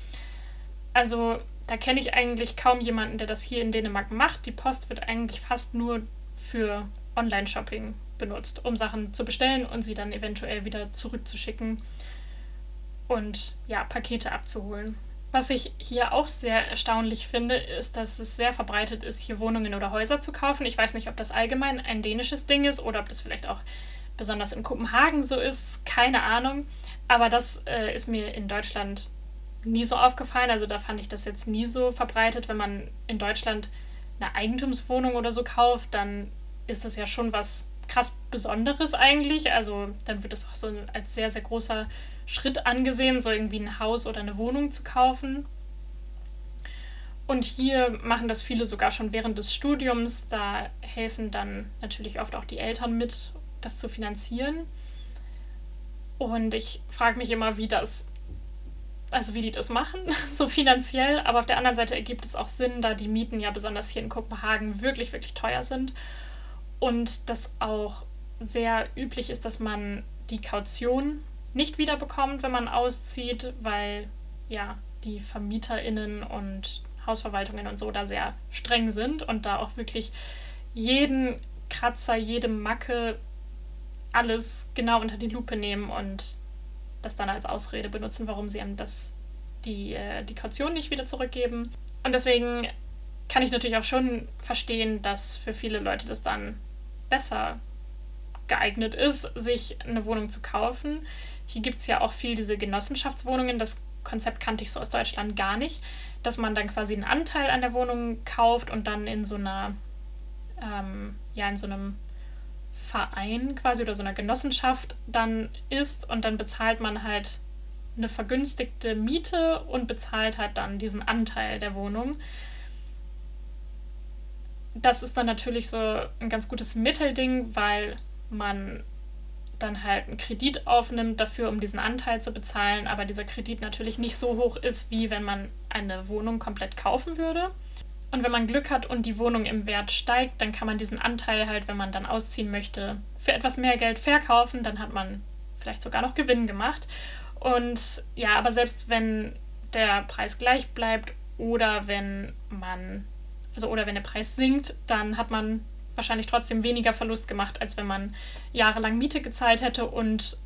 Also da kenne ich eigentlich kaum jemanden, der das hier in Dänemark macht. Die Post wird eigentlich fast nur für Online-Shopping benutzt, um Sachen zu bestellen und sie dann eventuell wieder zurückzuschicken und ja, Pakete abzuholen. Was ich hier auch sehr erstaunlich finde, ist, dass es sehr verbreitet ist, hier Wohnungen oder Häuser zu kaufen. Ich weiß nicht, ob das allgemein ein dänisches Ding ist oder ob das vielleicht auch besonders in Kopenhagen so ist. Keine Ahnung. Aber das äh, ist mir in Deutschland nie so aufgefallen. Also da fand ich das jetzt nie so verbreitet. Wenn man in Deutschland eine Eigentumswohnung oder so kauft, dann ist das ja schon was krass Besonderes eigentlich. Also dann wird das auch so als sehr, sehr großer Schritt angesehen, so irgendwie ein Haus oder eine Wohnung zu kaufen. Und hier machen das viele sogar schon während des Studiums. Da helfen dann natürlich oft auch die Eltern mit, das zu finanzieren. Und ich frage mich immer, wie das, also wie die das machen, so finanziell. Aber auf der anderen Seite ergibt es auch Sinn, da die Mieten ja besonders hier in Kopenhagen wirklich, wirklich teuer sind. Und das auch sehr üblich ist, dass man die Kaution nicht wiederbekommt, wenn man auszieht, weil ja die VermieterInnen und Hausverwaltungen und so da sehr streng sind und da auch wirklich jeden Kratzer, jede Macke, alles genau unter die Lupe nehmen und das dann als Ausrede benutzen, warum sie einem das, die, äh, die Kaution nicht wieder zurückgeben. Und deswegen kann ich natürlich auch schon verstehen, dass für viele Leute das dann besser geeignet ist, sich eine Wohnung zu kaufen. Hier gibt es ja auch viel diese Genossenschaftswohnungen. Das Konzept kannte ich so aus Deutschland gar nicht, dass man dann quasi einen Anteil an der Wohnung kauft und dann in so einer, ähm, ja, in so einem Verein quasi oder so einer Genossenschaft dann ist und dann bezahlt man halt eine vergünstigte Miete und bezahlt halt dann diesen Anteil der Wohnung. Das ist dann natürlich so ein ganz gutes Mittelding, weil man dann halt einen Kredit aufnimmt dafür, um diesen Anteil zu bezahlen, aber dieser Kredit natürlich nicht so hoch ist, wie wenn man eine Wohnung komplett kaufen würde. Und wenn man Glück hat und die Wohnung im Wert steigt, dann kann man diesen Anteil halt, wenn man dann ausziehen möchte, für etwas mehr Geld verkaufen. Dann hat man vielleicht sogar noch Gewinn gemacht. Und ja, aber selbst wenn der Preis gleich bleibt oder wenn man, also oder wenn der Preis sinkt, dann hat man wahrscheinlich trotzdem weniger Verlust gemacht, als wenn man jahrelang Miete gezahlt hätte und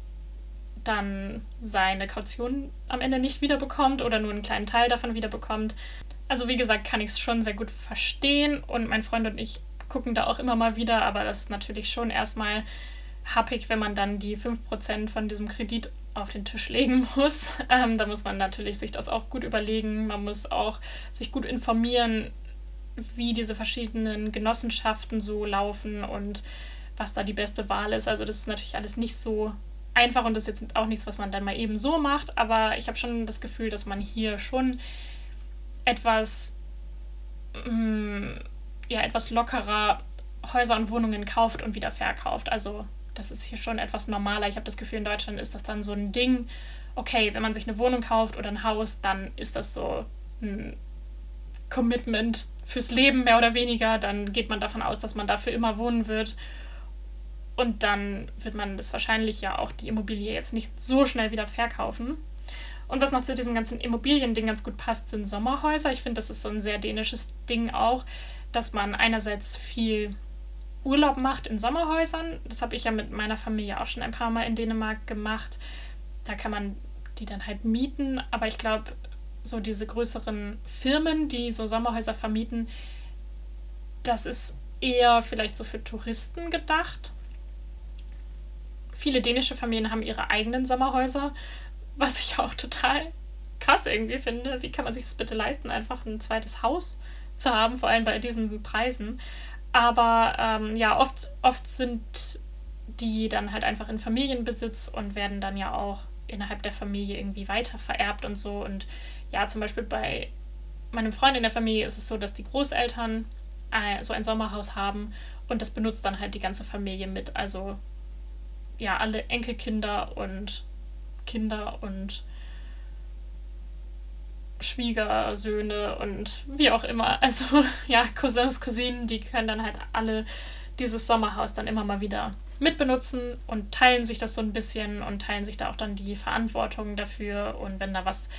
dann seine Kaution am Ende nicht wiederbekommt oder nur einen kleinen Teil davon wiederbekommt. also wie gesagt, kann ich es schon sehr gut verstehen und mein Freund und ich gucken da auch immer mal wieder, aber das ist natürlich schon erstmal happig, wenn man dann die 5% von diesem Kredit auf den Tisch legen muss. Ähm, da muss man natürlich sich das auch gut überlegen. Man muss auch sich gut informieren, wie diese verschiedenen Genossenschaften so laufen und was da die beste Wahl ist. Also das ist natürlich alles nicht so einfach und das ist jetzt auch nichts, was man dann mal eben so macht, aber ich habe schon das Gefühl, dass man hier schon etwas, mh, mm, ja, etwas lockerer Häuser und Wohnungen kauft und wieder verkauft. Also das ist hier schon etwas normaler. Ich habe das Gefühl, in Deutschland ist das dann so ein Ding. Okay, wenn man sich eine Wohnung kauft oder ein Haus, dann ist das so ein Commitment fürs Leben mehr oder weniger. Dann geht man davon aus, dass man dafür immer wohnen wird. Und dann wird man das wahrscheinlich ja auch die Immobilie jetzt nicht so schnell wieder verkaufen. Und was noch zu diesem ganzen Immobilien-Ding ganz gut passt, sind Sommerhäuser. Ich finde, das ist so ein sehr dänisches Ding auch, dass man einerseits viel Urlaub macht in Sommerhäusern. Das habe ich ja mit meiner Familie auch schon ein paar Mal in Dänemark gemacht. Da kann man die dann halt mieten. Aber ich glaube, so diese größeren Firmen, die so Sommerhäuser vermieten, das ist eher vielleicht so für Touristen gedacht. Viele dänische Familien haben ihre eigenen Sommerhäuser, was ich auch total krass irgendwie finde. Wie kann man sich das bitte leisten, einfach ein zweites Haus zu haben, vor allem bei diesen Preisen. Aber ähm, ja, oft, oft sind die dann halt einfach in Familienbesitz und werden dann ja auch innerhalb der Familie irgendwie weiter vererbt und so. Und ja, zum Beispiel bei meinem Freund in der Familie ist es so, dass die Großeltern äh, so ein Sommerhaus haben und das benutzt dann halt die ganze Familie mit. Also ja, alle Enkelkinder und Kinder und Schwiegersöhne und wie auch immer. Also ja, Cousins, Cousinen, die können dann halt alle dieses Sommerhaus dann immer mal wieder mitbenutzen und teilen sich das so ein bisschen und teilen sich da auch dann die Verantwortung dafür. Und wenn da was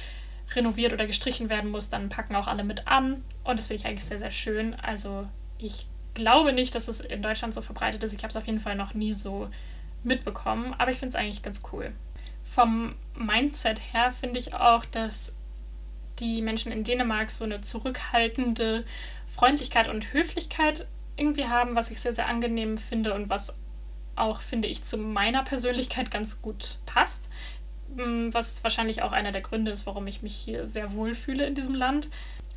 renoviert oder gestrichen werden muss, dann packen auch alle mit an. Und das finde ich eigentlich sehr, sehr schön. Also ich glaube nicht, dass es in Deutschland so verbreitet ist. Ich habe es auf jeden Fall noch nie so mitbekommen, aber ich finde es eigentlich ganz cool. Vom Mindset her finde ich auch, dass die Menschen in Dänemark so eine zurückhaltende Freundlichkeit und Höflichkeit irgendwie haben, was ich sehr, sehr angenehm finde und was auch, finde ich, zu meiner Persönlichkeit ganz gut passt. Mm, was wahrscheinlich auch einer der Gründe ist, warum ich mich hier sehr wohl fühle in diesem Land.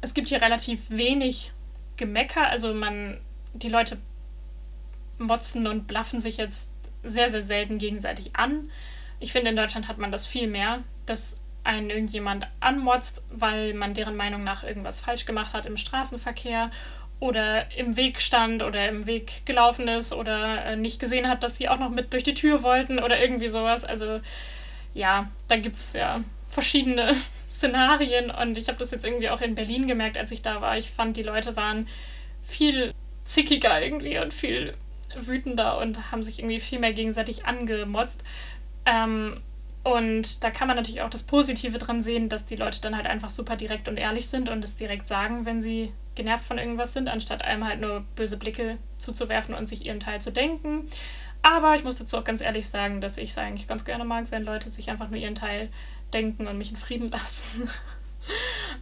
Es gibt hier relativ wenig Gemecker, also man, die Leute motzen und blaffen sich jetzt sehr, sehr selten gegenseitig an. Ich finde, in Deutschland hat man das viel mehr, dass einen irgendjemand anmotzt, weil man deren Meinung nach irgendwas falsch gemacht hat im Straßenverkehr oder im Weg stand oder im Weg gelaufen ist oder äh, nicht gesehen hat, dass sie auch noch mit durch die Tür wollten oder irgendwie sowas. Also ja, da gibt es ja verschiedene Szenarien und ich habe das jetzt irgendwie auch in Berlin gemerkt, als ich da war. Ich fand, die Leute waren viel zickiger irgendwie und viel wütender und haben sich irgendwie viel mehr gegenseitig angemotzt. Ähm, und da kann man natürlich auch das Positive dran sehen, dass die Leute dann halt einfach super direkt und ehrlich sind und es direkt sagen, wenn sie genervt von irgendwas sind, anstatt einem halt nur böse Blicke zuzuwerfen und sich ihren Teil zu denken. Aber ich muss dazu auch ganz ehrlich sagen, dass ich es eigentlich ganz gerne mag, wenn Leute sich einfach nur ihren Teil denken und mich in Frieden lassen.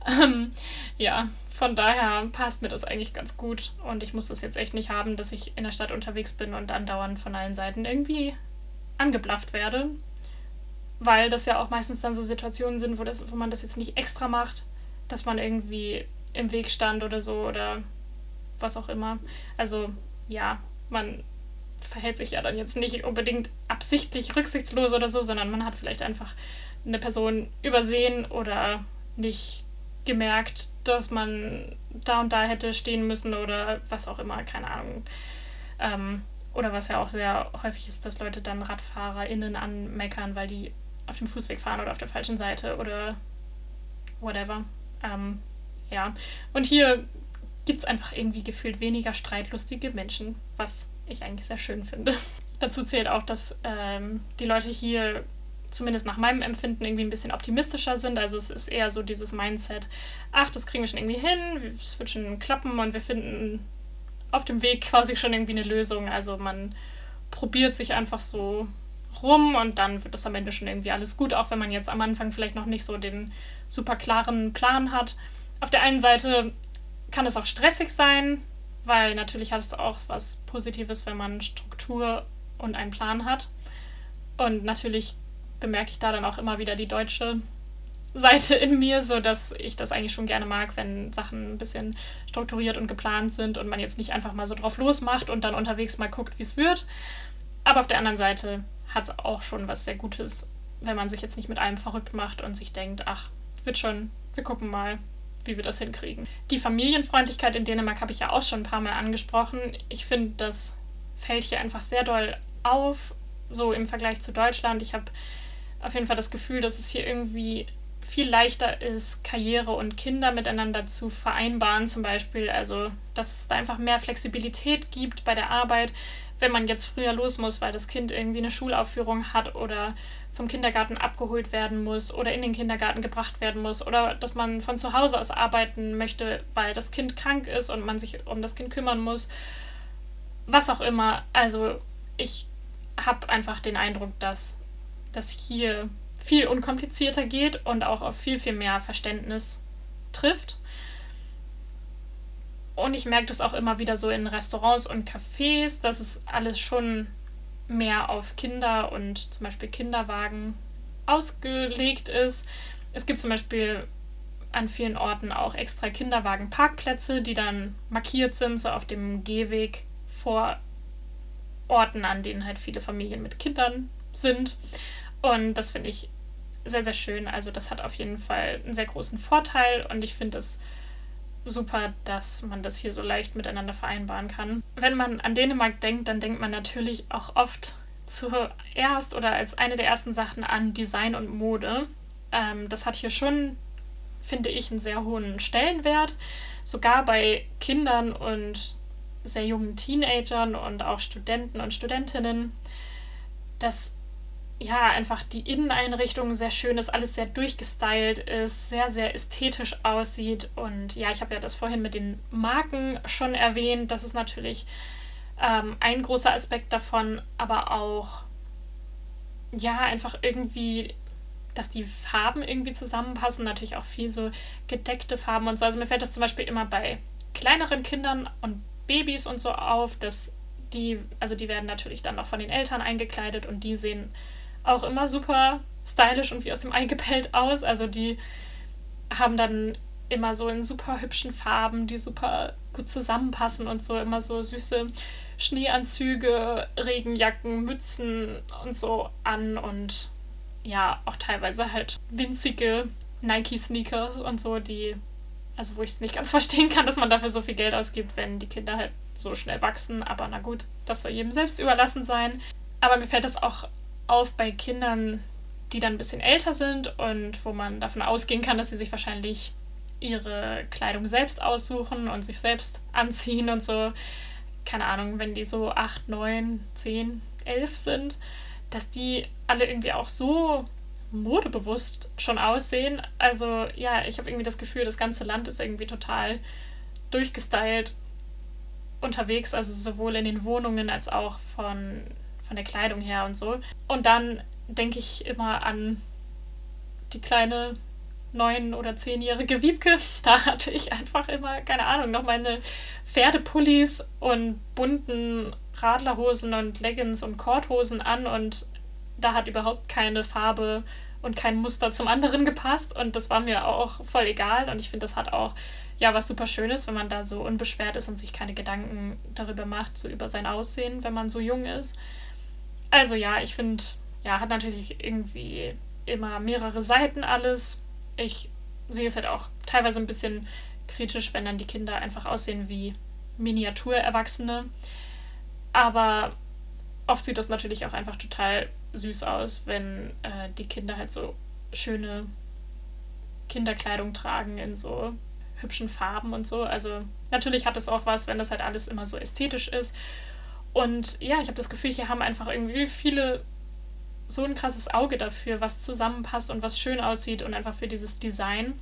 ähm, ja, von daher passt mir das eigentlich ganz gut und ich muss das jetzt echt nicht haben, dass ich in der Stadt unterwegs bin und andauernd von allen Seiten irgendwie angeblafft werde weil das ja auch meistens dann so Situationen sind, wo, das, wo man das jetzt nicht extra macht, dass man irgendwie im Weg stand oder so oder was auch immer. Also ja, man verhält sich ja dann jetzt nicht unbedingt absichtlich rücksichtslos oder so, sondern man hat vielleicht einfach eine Person übersehen oder nicht gemerkt, dass man da und da hätte stehen müssen oder was auch immer, keine Ahnung. Ähm, oder was ja auch sehr häufig ist, dass Leute dann RadfahrerInnen anmeckern, weil die auf dem Fußweg fahren oder auf der falschen Seite oder whatever. Ähm, ja. Und hier gibt es einfach irgendwie gefühlt weniger streitlustige Menschen, was ich eigentlich sehr schön finde. Dazu zählt auch, dass ähm, die Leute hier zumindest nach meinem Empfinden irgendwie ein bisschen optimistischer sind. Also es ist eher so dieses Mindset, ach, das kriegen wir schon irgendwie hin, es wird schon klappen und wir finden auf dem Weg quasi schon irgendwie eine Lösung. Also man probiert sich einfach so rum und dann wird das am Ende schon irgendwie alles gut, auch wenn man jetzt am Anfang vielleicht noch nicht so den super klaren Plan hat. Auf der einen Seite kann es auch stressig sein, weil natürlich hat es auch was Positives, wenn man Struktur und einen Plan hat. Und natürlich bemerke ich da dann auch immer wieder die deutsche Seite in mir, so dass ich das eigentlich schon gerne mag, wenn Sachen ein bisschen strukturiert und geplant sind und man jetzt nicht einfach mal so drauf losmacht und dann unterwegs mal guckt, wie es wird. Aber auf der anderen Seite hat es auch schon was sehr Gutes, wenn man sich jetzt nicht mit allem verrückt macht und sich denkt, ach, wird schon, wir gucken mal, wie wir das hinkriegen. Die Familienfreundlichkeit in Dänemark habe ich ja auch schon ein paar Mal angesprochen. Ich finde, das fällt hier einfach sehr doll auf, so im Vergleich zu Deutschland. Ich habe auf jeden Fall das Gefühl, dass es hier irgendwie viel leichter ist, Karriere und Kinder miteinander zu vereinbaren, zum Beispiel. Also, dass es da einfach mehr Flexibilität gibt bei der Arbeit, wenn man jetzt früher los muss, weil das Kind irgendwie eine Schulaufführung hat oder vom Kindergarten abgeholt werden muss oder in den Kindergarten gebracht werden muss oder dass man von zu Hause aus arbeiten möchte, weil das Kind krank ist und man sich um das Kind kümmern muss. Was auch immer. Also, ich habe einfach den Eindruck, dass das hier viel unkomplizierter geht und auch auf viel, viel mehr Verständnis trifft. Und ich merke das auch immer wieder so in Restaurants und Cafés, dass es alles schon mehr auf Kinder und zum Beispiel Kinderwagen ausgelegt ist. Es gibt zum Beispiel an vielen Orten auch extra Kinderwagenparkplätze, die dann markiert sind, so auf dem Gehweg vor Orten, an denen halt viele Familien mit Kindern sind. Und das finde ich sehr, sehr schön. Also das hat auf jeden Fall einen sehr großen Vorteil und ich finde es super, dass man das hier so leicht miteinander vereinbaren kann. Wenn man an Dänemark denkt, dann denkt man natürlich auch oft zuerst oder als eine der ersten Sachen an Design und Mode. Ähm, das hat hier schon, finde ich, einen sehr hohen Stellenwert. Sogar bei Kindern und sehr jungen Teenagern und auch Studenten und Studentinnen. Das ja, einfach die Inneneinrichtung sehr schön ist, alles sehr durchgestylt ist, sehr, sehr ästhetisch aussieht. Und ja, ich habe ja das vorhin mit den Marken schon erwähnt. Das ist natürlich ähm, ein großer Aspekt davon, aber auch, ja, einfach irgendwie, dass die Farben irgendwie zusammenpassen. Natürlich auch viel so gedeckte Farben und so. Also mir fällt das zum Beispiel immer bei kleineren Kindern und Babys und so auf, dass die, also die werden natürlich dann noch von den Eltern eingekleidet und die sehen auch immer super stylisch und wie aus dem Ei gepellt aus. Also die haben dann immer so in super hübschen Farben, die super gut zusammenpassen und so immer so süße Schneeanzüge, Regenjacken, Mützen und so an und ja, auch teilweise halt winzige Nike-Sneakers und so, die, also wo ich es nicht ganz verstehen kann, dass man dafür so viel Geld ausgibt, wenn die Kinder halt so schnell wachsen. Aber na gut, das soll jedem selbst überlassen sein. Aber mir fällt das auch auf bei Kindern, die dann ein bisschen älter sind und wo man davon ausgehen kann, dass sie sich wahrscheinlich ihre Kleidung selbst aussuchen und sich selbst anziehen und so. Keine Ahnung, wenn die so 8, 9, 10, 11 sind, dass die alle irgendwie auch so modebewusst schon aussehen. Also ja, ich habe irgendwie das Gefühl, das ganze Land ist irgendwie total durchgestylt unterwegs, also sowohl in den Wohnungen als auch von von der Kleidung her und so. Und dann denke ich immer an die kleine neun- oder zehnjährige Wiebke. Da hatte ich einfach immer, keine Ahnung, noch meine Pferdepullis und bunten Radlerhosen und Leggings und Korthosen an und da hat überhaupt keine Farbe und kein Muster zum anderen gepasst und das war mir auch voll egal und ich finde, das hat auch ja was super Schönes, wenn man da so unbeschwert ist und sich keine Gedanken darüber macht, so über sein Aussehen, wenn man so jung ist. Also ja, ich finde, ja, hat natürlich irgendwie immer mehrere Seiten alles. Ich sehe es halt auch teilweise ein bisschen kritisch, wenn dann die Kinder einfach aussehen wie Miniaturerwachsene. Aber oft sieht das natürlich auch einfach total süß aus, wenn äh, die Kinder halt so schöne Kinderkleidung tragen in so hübschen Farben und so. Also natürlich hat es auch was, wenn das halt alles immer so ästhetisch ist. Und ja, ich habe das Gefühl, hier haben einfach irgendwie viele so ein krasses Auge dafür, was zusammenpasst und was schön aussieht und einfach für dieses Design.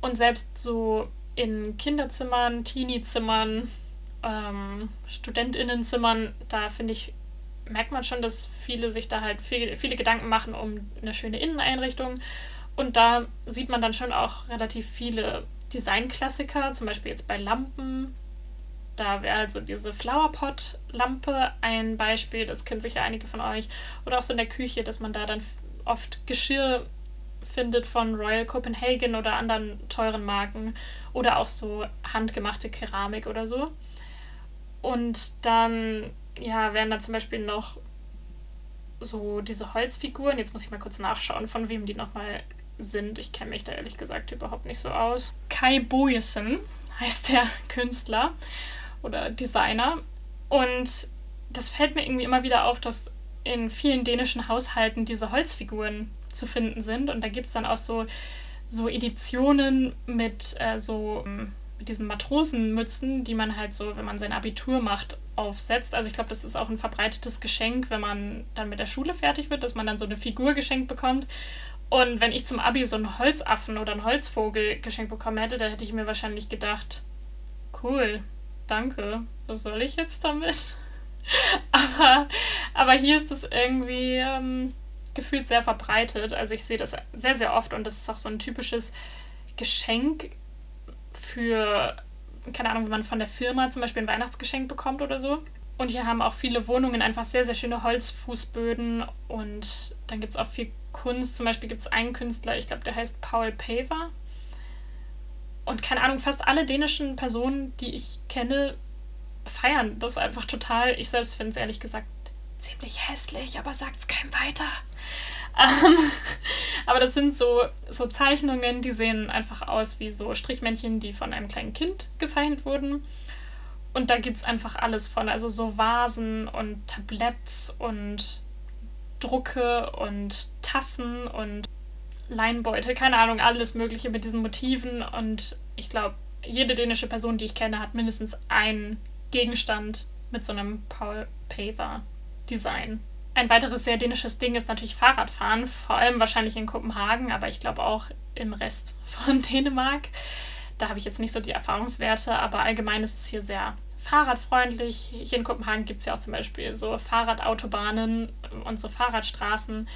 Und selbst so in Kinderzimmern, Teenie-Zimmern, ähm, StudentInnenzimmern, da finde ich, merkt man schon, dass viele sich da halt viel, viele Gedanken machen um eine schöne Inneneinrichtung Und da sieht man dann schon auch relativ viele Designklassiker, zum Beispiel jetzt bei Lampen. Da wäre also diese Flowerpot-Lampe ein Beispiel, das kennen sicher einige von euch. Oder auch so in der Küche, dass man da dann oft Geschirr findet von Royal Copenhagen oder anderen teuren Marken. Oder auch so handgemachte Keramik oder so. Und dann, ja, wären da zum Beispiel noch so diese Holzfiguren. Jetzt muss ich mal kurz nachschauen, von wem die nochmal sind. Ich kenne mich da ehrlich gesagt überhaupt nicht so aus. Kai Boyesen heißt der Künstler oder Designer. Und das fällt mir irgendwie immer wieder auf, dass in vielen dänischen Haushalten diese Holzfiguren zu finden sind. Und da gibt es dann auch so, so Editionen mit äh, so mit diesen Matrosenmützen, die man halt so, wenn man sein Abitur macht, aufsetzt. Also ich glaube, das ist auch ein verbreitetes Geschenk, wenn man dann mit der Schule fertig wird, dass man dann so eine Figur geschenkt bekommt. Und wenn ich zum Abi so einen Holzaffen oder einen Holzvogel geschenkt bekommen hätte, dann hätte ich mir wahrscheinlich gedacht, cool, danke, was soll ich jetzt damit? aber, aber hier ist das irgendwie ähm, gefühlt sehr verbreitet. Also ich sehe das sehr, sehr oft und das ist auch so ein typisches Geschenk für, keine Ahnung, wenn man von der Firma zum Beispiel ein Weihnachtsgeschenk bekommt oder so. Und hier haben auch viele Wohnungen einfach sehr, sehr schöne Holzfußböden und dann gibt es auch viel Kunst. Zum Beispiel gibt es einen Künstler, ich glaube, der heißt Paul Paver. Und keine Ahnung, fast alle dänischen Personen, die ich kenne, feiern das einfach total. Ich selbst finde es ehrlich gesagt ziemlich hässlich, aber sagt es keinem weiter. Ähm, aber das sind so, so Zeichnungen, die sehen einfach aus wie so Strichmännchen, die von einem kleinen Kind gezeichnet wurden. Und da gibt es einfach alles von. Also so Vasen und Tabletts und Drucke und Tassen und Leinbeutel, keine Ahnung, alles Mögliche mit diesen Motiven. Und ich glaube, jede dänische Person, die ich kenne, hat mindestens einen Gegenstand mit so einem Paul Paver Design. Ein weiteres sehr dänisches Ding ist natürlich Fahrradfahren, vor allem wahrscheinlich in Kopenhagen, aber ich glaube auch im Rest von Dänemark. Da habe ich jetzt nicht so die Erfahrungswerte, aber allgemein ist es hier sehr fahrradfreundlich. Hier in Kopenhagen gibt es ja auch zum Beispiel so Fahrradautobahnen und so Fahrradstraßen,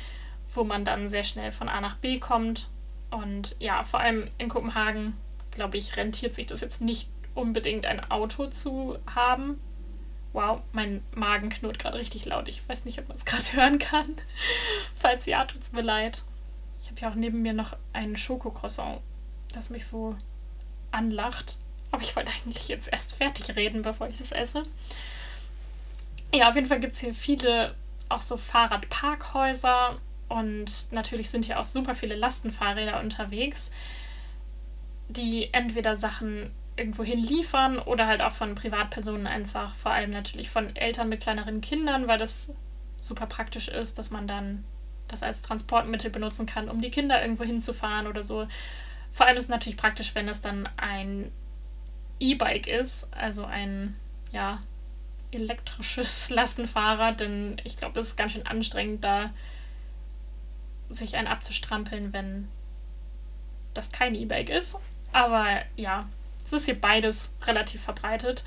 wo man dann sehr schnell von A nach B kommt. Und ja, vor allem in Kopenhagen, glaube ich, rentiert sich das jetzt nicht unbedingt ein Auto zu haben. Wow, mein Magen knurrt gerade richtig laut. Ich weiß nicht, ob man es gerade hören kann. Falls ja, tut es mir leid. Ich habe ja auch neben mir noch einen Schokocroissant, das mich so anlacht. Aber ich wollte eigentlich jetzt erst fertig reden, bevor ich es esse. Ja, auf jeden Fall gibt es hier viele auch so Fahrradparkhäuser und natürlich sind hier auch super viele Lastenfahrräder unterwegs, die entweder Sachen irgendwo hin liefern oder halt auch von Privatpersonen einfach, vor allem natürlich von Eltern mit kleineren Kindern, weil das super praktisch ist, dass man dann das als Transportmittel benutzen kann, um die Kinder irgendwo hinzufahren oder so. Vor allem ist es natürlich praktisch, wenn es dann ein E-Bike ist, also ein ja, elektrisches Lastenfahrrad, denn ich glaube, es ist ganz schön anstrengend, da sich ein abzustrampeln, wenn das kein E-Bike ist. Aber ja, es ist hier beides relativ verbreitet.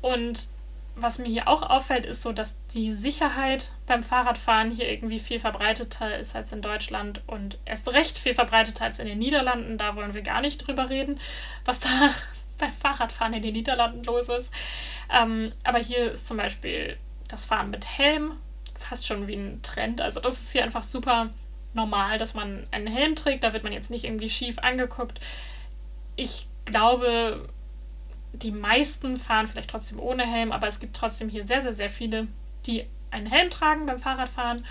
Und was mir hier auch auffällt, ist so, dass die Sicherheit beim Fahrradfahren hier irgendwie viel verbreiteter ist als in Deutschland und erst recht viel verbreiteter als in den Niederlanden. Da wollen wir gar nicht drüber reden, was da beim Fahrradfahren in den Niederlanden los ist. Ähm, aber hier ist zum Beispiel das Fahren mit Helm fast schon wie ein Trend. Also das ist hier einfach super normal, dass man einen Helm trägt. Da wird man jetzt nicht irgendwie schief angeguckt. Ich glaube, die meisten fahren vielleicht trotzdem ohne Helm, aber es gibt trotzdem hier sehr, sehr, sehr viele, die einen Helm tragen beim Fahrradfahren.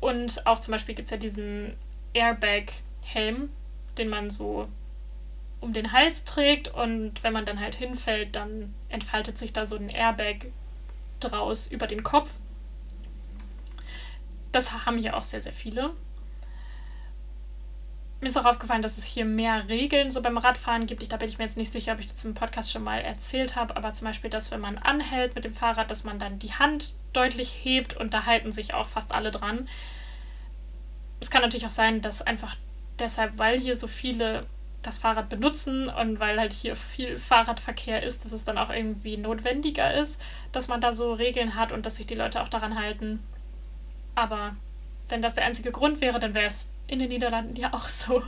Und auch zum Beispiel gibt es ja diesen Airbag-Helm, den man so um den Hals trägt und wenn man dann halt hinfällt, dann entfaltet sich da so ein Airbag draus über den Kopf. Das haben hier auch sehr, sehr viele. Mir ist auch aufgefallen, dass es hier mehr Regeln so beim Radfahren gibt. Ich, da bin ich mir jetzt nicht sicher, ob ich das im Podcast schon mal erzählt habe, aber zum Beispiel, dass wenn man anhält mit dem Fahrrad, dass man dann die Hand deutlich hebt und da halten sich auch fast alle dran. Es kann natürlich auch sein, dass einfach deshalb, weil hier so viele das Fahrrad benutzen und weil halt hier viel Fahrradverkehr ist, dass es dann auch irgendwie notwendiger ist, dass man da so Regeln hat und dass sich die Leute auch daran halten. Aber wenn das der einzige Grund wäre, dann wäre es in den Niederlanden ja auch so.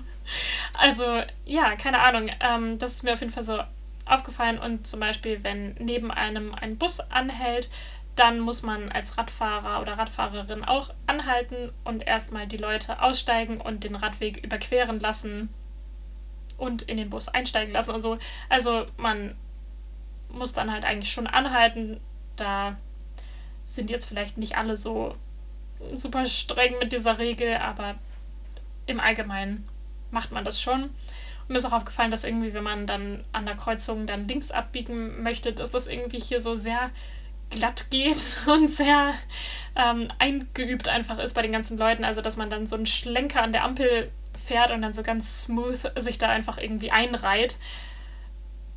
Also ja, keine Ahnung. Ähm, das ist mir auf jeden Fall so aufgefallen. Und zum Beispiel, wenn neben einem ein Bus anhält, dann muss man als Radfahrer oder Radfahrerin auch anhalten und erstmal die Leute aussteigen und den Radweg überqueren lassen und in den Bus einsteigen lassen und so. Also man muss dann halt eigentlich schon anhalten. Da sind jetzt vielleicht nicht alle so super streng mit dieser Regel, aber im Allgemeinen macht man das schon. Und mir ist auch aufgefallen, dass irgendwie, wenn man dann an der Kreuzung dann links abbiegen möchte, dass das irgendwie hier so sehr glatt geht und sehr ähm, eingeübt einfach ist bei den ganzen Leuten. Also, dass man dann so einen Schlenker an der Ampel fährt und dann so ganz smooth sich da einfach irgendwie einreiht.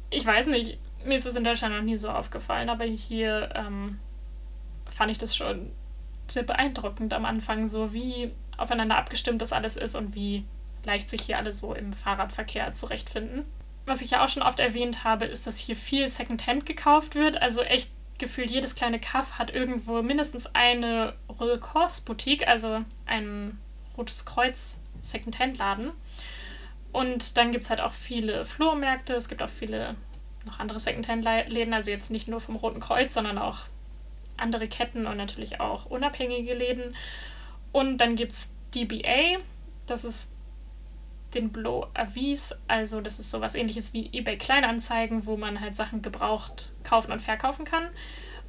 Ich weiß nicht, mir ist es in Deutschland noch nie so aufgefallen, aber hier ähm, fand ich das schon sehr beeindruckend am Anfang, so wie aufeinander abgestimmt das alles ist und wie leicht sich hier alle so im Fahrradverkehr zurechtfinden. Was ich ja auch schon oft erwähnt habe, ist, dass hier viel Secondhand gekauft wird. Also echt gefühlt jedes kleine Kaff hat irgendwo mindestens eine Royal Course Boutique, also ein Rotes Kreuz Secondhand-Laden. Und dann gibt es halt auch viele Flohmärkte, es gibt auch viele noch andere Secondhand-Läden, also jetzt nicht nur vom Roten Kreuz, sondern auch andere Ketten und natürlich auch unabhängige Läden. Und dann gibt es DBA, das ist den Blow Avis, also das ist sowas ähnliches wie eBay Kleinanzeigen, wo man halt Sachen gebraucht kaufen und verkaufen kann.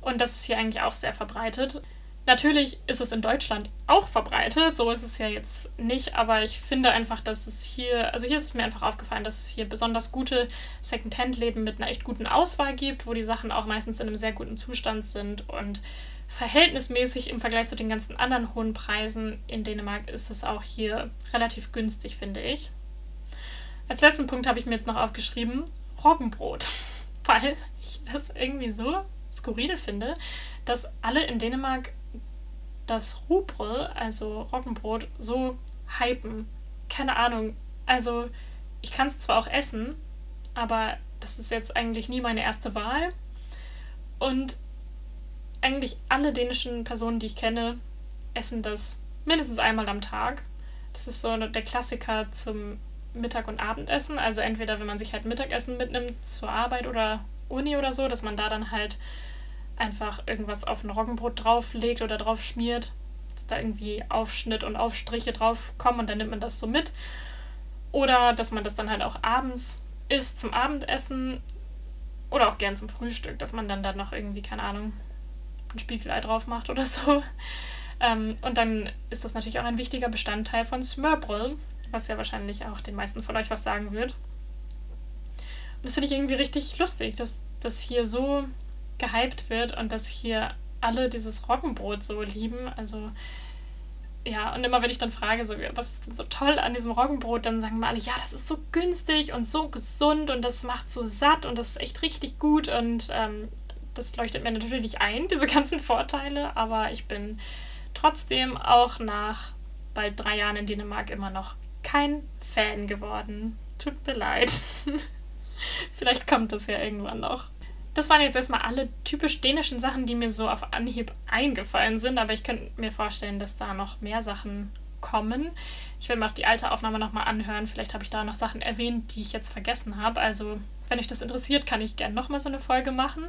Und das ist hier eigentlich auch sehr verbreitet. Natürlich ist es in Deutschland auch verbreitet, so ist es ja jetzt nicht, aber ich finde einfach, dass es hier, also hier ist mir einfach aufgefallen, dass es hier besonders gute Secondhand-Läden mit einer echt guten Auswahl gibt, wo die Sachen auch meistens in einem sehr guten Zustand sind. Und verhältnismäßig im Vergleich zu den ganzen anderen hohen Preisen in Dänemark ist es auch hier relativ günstig, finde ich. Als letzten Punkt habe ich mir jetzt noch aufgeschrieben, Roggenbrot, weil ich das irgendwie so skurril finde, dass alle in Dänemark das Rubre, also Roggenbrot, so hypen. Keine Ahnung. Also, ich kann es zwar auch essen, aber das ist jetzt eigentlich nie meine erste Wahl. Und eigentlich alle dänischen Personen, die ich kenne, essen das mindestens einmal am Tag. Das ist so der Klassiker zum Mittag- und Abendessen. Also entweder wenn man sich halt Mittagessen mitnimmt zur Arbeit oder Uni oder so, dass man da dann halt einfach irgendwas auf ein Roggenbrot drauflegt oder drauf schmiert, dass da irgendwie Aufschnitt und Aufstriche drauf kommen und dann nimmt man das so mit. Oder dass man das dann halt auch abends isst zum Abendessen oder auch gern zum Frühstück, dass man dann da noch irgendwie, keine Ahnung, ein Spiegelei drauf macht oder so. Ähm, und dann ist das natürlich auch ein wichtiger Bestandteil von Smørbrød, was ja wahrscheinlich auch den meisten von euch was sagen wird. Und das finde ich irgendwie richtig lustig, dass das hier so gehypt wird und dass hier alle dieses Roggenbrot so lieben. Also ja, und immer wenn ich dann frage, so, was ist denn so toll an diesem Roggenbrot, dann sagen wir alle, ja, das ist so günstig und so gesund und das macht so satt und das ist echt richtig gut und ähm, das leuchtet mir natürlich ein, diese ganzen Vorteile, aber ich bin trotzdem auch nach bald drei Jahren in Dänemark immer noch kein Fan geworden. Tut mir leid. Vielleicht kommt das ja irgendwann noch das waren jetzt erstmal alle typisch dänischen Sachen, die mir so auf Anhieb eingefallen sind, aber ich könnte mir vorstellen, dass da noch mehr Sachen kommen. Ich werde mir auf die alte Aufnahme nochmal anhören. Vielleicht habe ich da noch Sachen erwähnt, die ich jetzt vergessen habe. Also, wenn euch das interessiert, kann ich gerne nochmal so eine Folge machen.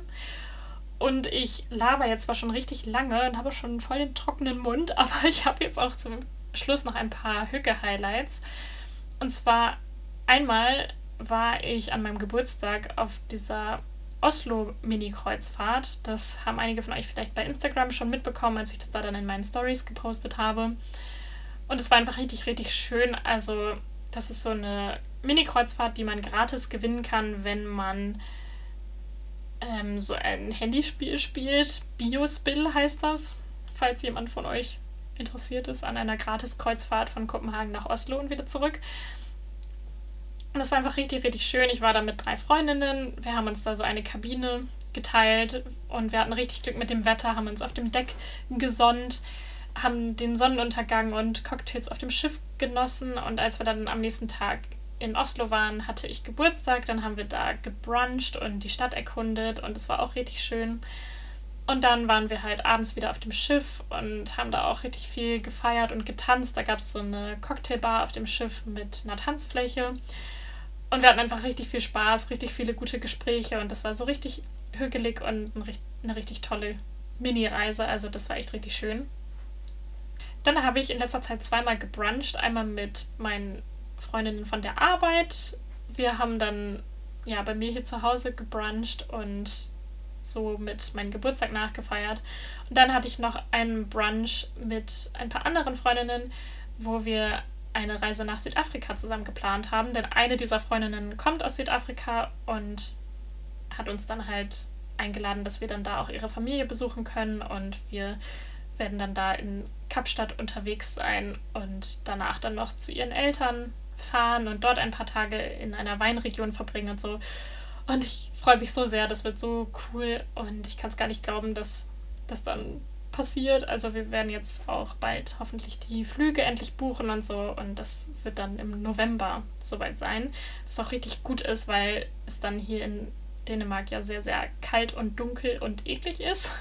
Und ich laber jetzt zwar schon richtig lange und habe schon voll den trockenen Mund, aber ich habe jetzt auch zum Schluss noch ein paar Hücke-Highlights. Und zwar einmal war ich an meinem Geburtstag auf dieser Oslo-Mini-Kreuzfahrt. Das haben einige von euch vielleicht bei Instagram schon mitbekommen, als ich das da dann in meinen Stories gepostet habe. Und es war einfach richtig, richtig schön. Also, das ist so eine Mini-Kreuzfahrt, die man gratis gewinnen kann, wenn man ähm, so ein Handyspiel spielt. Biospill heißt das, falls jemand von euch interessiert ist an einer Gratis-Kreuzfahrt von Kopenhagen nach Oslo und wieder zurück. Und das war einfach richtig, richtig schön. Ich war da mit drei Freundinnen. Wir haben uns da so eine Kabine geteilt und wir hatten richtig Glück mit dem Wetter, haben uns auf dem Deck gesonnt, haben den Sonnenuntergang und Cocktails auf dem Schiff genossen. Und als wir dann am nächsten Tag in Oslo waren, hatte ich Geburtstag. Dann haben wir da gebruncht und die Stadt erkundet und es war auch richtig schön. Und dann waren wir halt abends wieder auf dem Schiff und haben da auch richtig viel gefeiert und getanzt. Da gab es so eine Cocktailbar auf dem Schiff mit einer Tanzfläche. Und wir hatten einfach richtig viel Spaß, richtig viele gute Gespräche und das war so richtig hügelig und eine richtig tolle Mini-Reise. Also das war echt richtig schön. Dann habe ich in letzter Zeit zweimal gebruncht. Einmal mit meinen Freundinnen von der Arbeit. Wir haben dann ja bei mir hier zu Hause gebruncht und so mit meinem Geburtstag nachgefeiert. Und dann hatte ich noch einen Brunch mit ein paar anderen Freundinnen, wo wir eine Reise nach Südafrika zusammen geplant haben. Denn eine dieser Freundinnen kommt aus Südafrika und hat uns dann halt eingeladen, dass wir dann da auch ihre Familie besuchen können. Und wir werden dann da in Kapstadt unterwegs sein und danach dann noch zu ihren Eltern fahren und dort ein paar Tage in einer Weinregion verbringen und so. Und ich freue mich so sehr, das wird so cool und ich kann es gar nicht glauben, dass das dann passiert. Also wir werden jetzt auch bald hoffentlich die Flüge endlich buchen und so und das wird dann im November soweit sein. Was auch richtig gut ist, weil es dann hier in Dänemark ja sehr, sehr kalt und dunkel und eklig ist.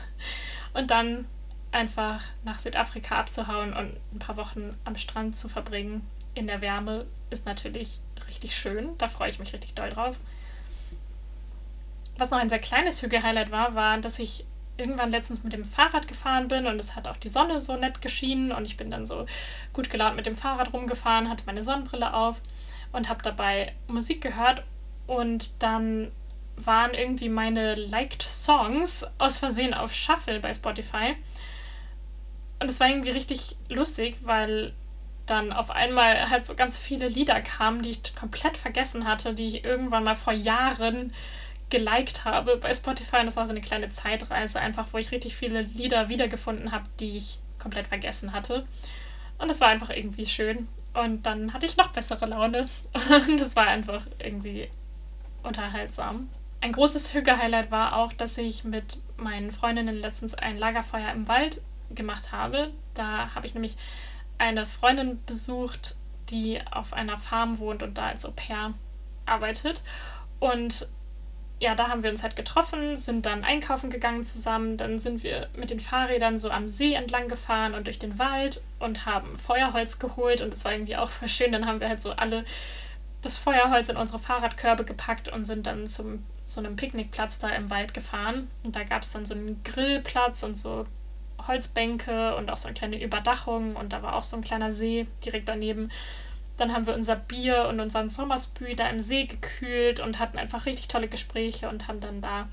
Und dann einfach nach Südafrika abzuhauen und ein paar Wochen am Strand zu verbringen in der Wärme ist natürlich richtig schön. Da freue ich mich richtig doll drauf. Was noch ein sehr kleines Hügel-Highlight war, war, dass ich irgendwann letztens mit dem Fahrrad gefahren bin und es hat auch die Sonne so nett geschienen und ich bin dann so gut gelaunt mit dem Fahrrad rumgefahren, hatte meine Sonnenbrille auf und habe dabei Musik gehört und dann waren irgendwie meine liked Songs aus Versehen auf Shuffle bei Spotify und es war irgendwie richtig lustig, weil dann auf einmal halt so ganz viele Lieder kamen, die ich komplett vergessen hatte, die ich irgendwann mal vor Jahren geliked habe bei Spotify. Und das war so eine kleine Zeitreise, einfach wo ich richtig viele Lieder wiedergefunden habe, die ich komplett vergessen hatte. Und das war einfach irgendwie schön. Und dann hatte ich noch bessere Laune. Und es war einfach irgendwie unterhaltsam. Ein großes Hüge-Highlight war auch, dass ich mit meinen Freundinnen letztens ein Lagerfeuer im Wald gemacht habe. Da habe ich nämlich eine Freundin besucht, die auf einer Farm wohnt und da als Au pair arbeitet. Und ja, da haben wir uns halt getroffen, sind dann einkaufen gegangen zusammen. Dann sind wir mit den Fahrrädern so am See entlang gefahren und durch den Wald und haben Feuerholz geholt. Und das war irgendwie auch voll schön. Dann haben wir halt so alle das Feuerholz in unsere Fahrradkörbe gepackt und sind dann zum so einem Picknickplatz da im Wald gefahren. Und da gab es dann so einen Grillplatz und so Holzbänke und auch so eine kleine Überdachung und da war auch so ein kleiner See direkt daneben. Dann haben wir unser Bier und unseren Sommerspü da im See gekühlt und hatten einfach richtig tolle Gespräche und haben dann da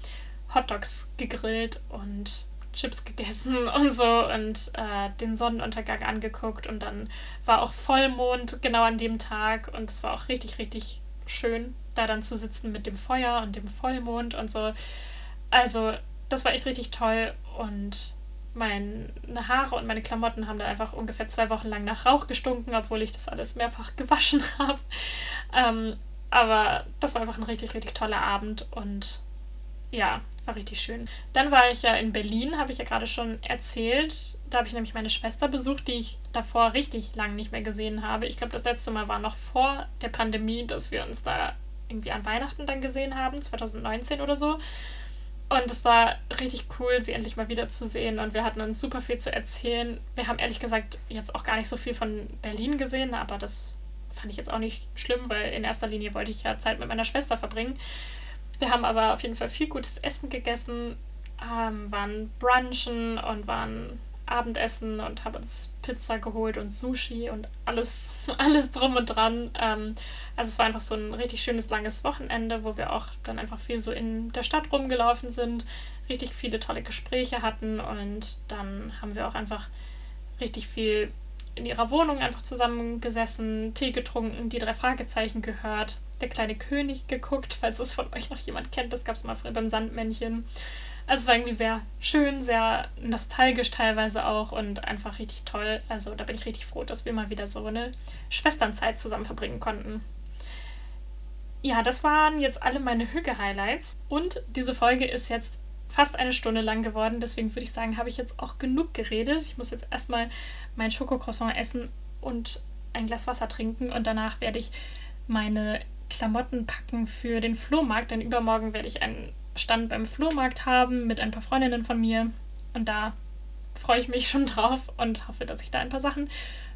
Hotdogs gegrillt und Chips gegessen und so und äh, den Sonnenuntergang angeguckt und dann war auch Vollmond genau an dem Tag und es war auch richtig, richtig schön, da dann zu sitzen mit dem Feuer und dem Vollmond und so. Also, das war echt richtig toll und meine Haare und meine Klamotten haben dann einfach ungefähr zwei Wochen lang nach Rauch gestunken, obwohl ich das alles mehrfach gewaschen habe. Ähm, aber das war einfach ein richtig, richtig toller Abend und ja, war richtig schön. Dann war ich ja in Berlin, habe ich ja gerade schon erzählt. Da habe ich nämlich meine Schwester besucht, die ich davor richtig lang nicht mehr gesehen habe. Ich glaube, das letzte Mal war noch vor der Pandemie, dass wir uns da irgendwie an Weihnachten dann gesehen haben, 2019 oder so. Und es war richtig cool, sie endlich mal wiederzusehen. Und wir hatten uns super viel zu erzählen. Wir haben ehrlich gesagt jetzt auch gar nicht so viel von Berlin gesehen, aber das fand ich jetzt auch nicht schlimm, weil in erster Linie wollte ich ja Zeit mit meiner Schwester verbringen. Wir haben aber auf jeden Fall viel gutes Essen gegessen, ähm, waren brunchen und waren Abendessen und haben uns Pizza geholt und Sushi und alles, alles drum und dran. Ähm, also es war einfach so ein richtig schönes langes Wochenende, wo wir auch dann einfach viel so in der Stadt rumgelaufen sind, richtig viele tolle Gespräche hatten und dann haben wir auch einfach richtig viel in ihrer Wohnung einfach zusammengesessen, Tee getrunken, die drei Fragezeichen gehört, der kleine König geguckt, falls es von euch noch jemand kennt, das gab es mal früher beim Sandmännchen. Also es war irgendwie sehr schön, sehr nostalgisch teilweise auch und einfach richtig toll. Also da bin ich richtig froh, dass wir mal wieder so eine Schwesternzeit zusammen verbringen konnten. Ja, das waren jetzt alle meine Hüge-Highlights. Und diese Folge ist jetzt fast eine Stunde lang geworden. Deswegen würde ich sagen, habe ich jetzt auch genug geredet. Ich muss jetzt erstmal mein Schokocroissant essen und ein Glas Wasser trinken. Und danach werde ich meine Klamotten packen für den Flohmarkt. Denn übermorgen werde ich einen Stand beim Flohmarkt haben mit ein paar Freundinnen von mir. Und da freue ich mich schon drauf und hoffe, dass ich da ein paar Sachen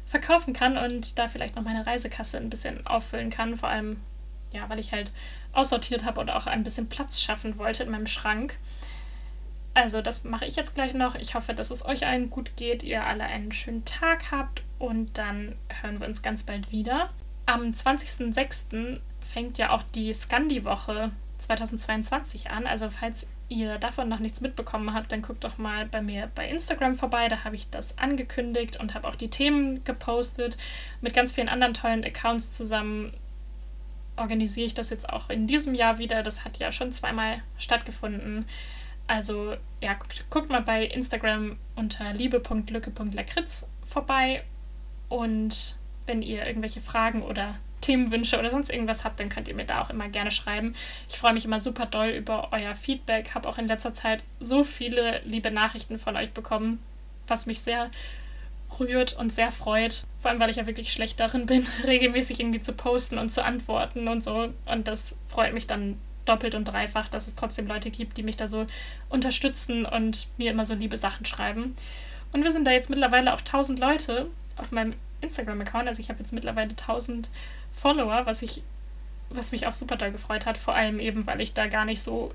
verkaufen kann und da vielleicht noch meine Reisekasse ein bisschen auffüllen kann. Vor allem, ja, weil ich halt aussortiert habe oder auch ein bisschen Platz schaffen wollte in meinem Schrank. Also das mache ich jetzt gleich noch. Ich hoffe, dass es euch allen gut geht, ihr alle einen schönen Tag habt und dann hören wir uns ganz bald wieder. Am 20.06. fängt ja auch die Scandi-Woche 2022 an. Also falls ihr davon noch nichts mitbekommen habt, dann guckt doch mal bei mir bei Instagram vorbei. Da habe ich das angekündigt und habe auch die Themen gepostet. Mit ganz vielen anderen tollen Accounts zusammen organisiere ich das jetzt auch in diesem Jahr wieder. Das hat ja schon zweimal stattgefunden. Also ja, guckt, guckt mal bei Instagram unter liebe.lücke.lakritz vorbei. Und wenn ihr irgendwelche Fragen oder Themenwünsche oder sonst irgendwas habt, dann könnt ihr mir da auch immer gerne schreiben. Ich freue mich immer super doll über euer Feedback. Habe auch in letzter Zeit so viele liebe Nachrichten von euch bekommen, was mich sehr rührt und sehr freut. Vor allem, weil ich ja wirklich schlecht darin bin, regelmäßig irgendwie zu posten und zu antworten und so. Und das freut mich dann doppelt und dreifach, dass es trotzdem Leute gibt, die mich da so unterstützen und mir immer so liebe Sachen schreiben. Und wir sind da jetzt mittlerweile auch 1000 Leute auf meinem Instagram-Account. Also ich habe jetzt mittlerweile 1000 Follower, was ich, was mich auch super doll gefreut hat, vor allem eben, weil ich da gar nicht so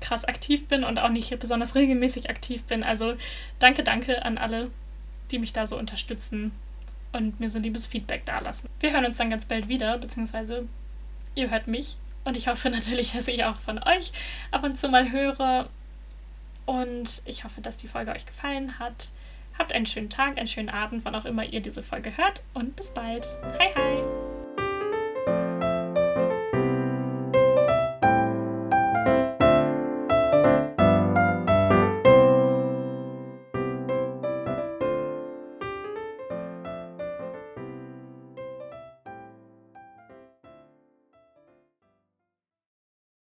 krass aktiv bin und auch nicht besonders regelmäßig aktiv bin. Also danke, danke an alle, die mich da so unterstützen und mir so liebes Feedback dalassen. Wir hören uns dann ganz bald wieder, beziehungsweise ihr hört mich. Und ich hoffe natürlich, dass ich auch von euch ab und zu mal höre. Und ich hoffe, dass die Folge euch gefallen hat. Habt einen schönen Tag, einen schönen Abend, wann auch immer ihr diese Folge hört. Und bis bald. Hi, hi.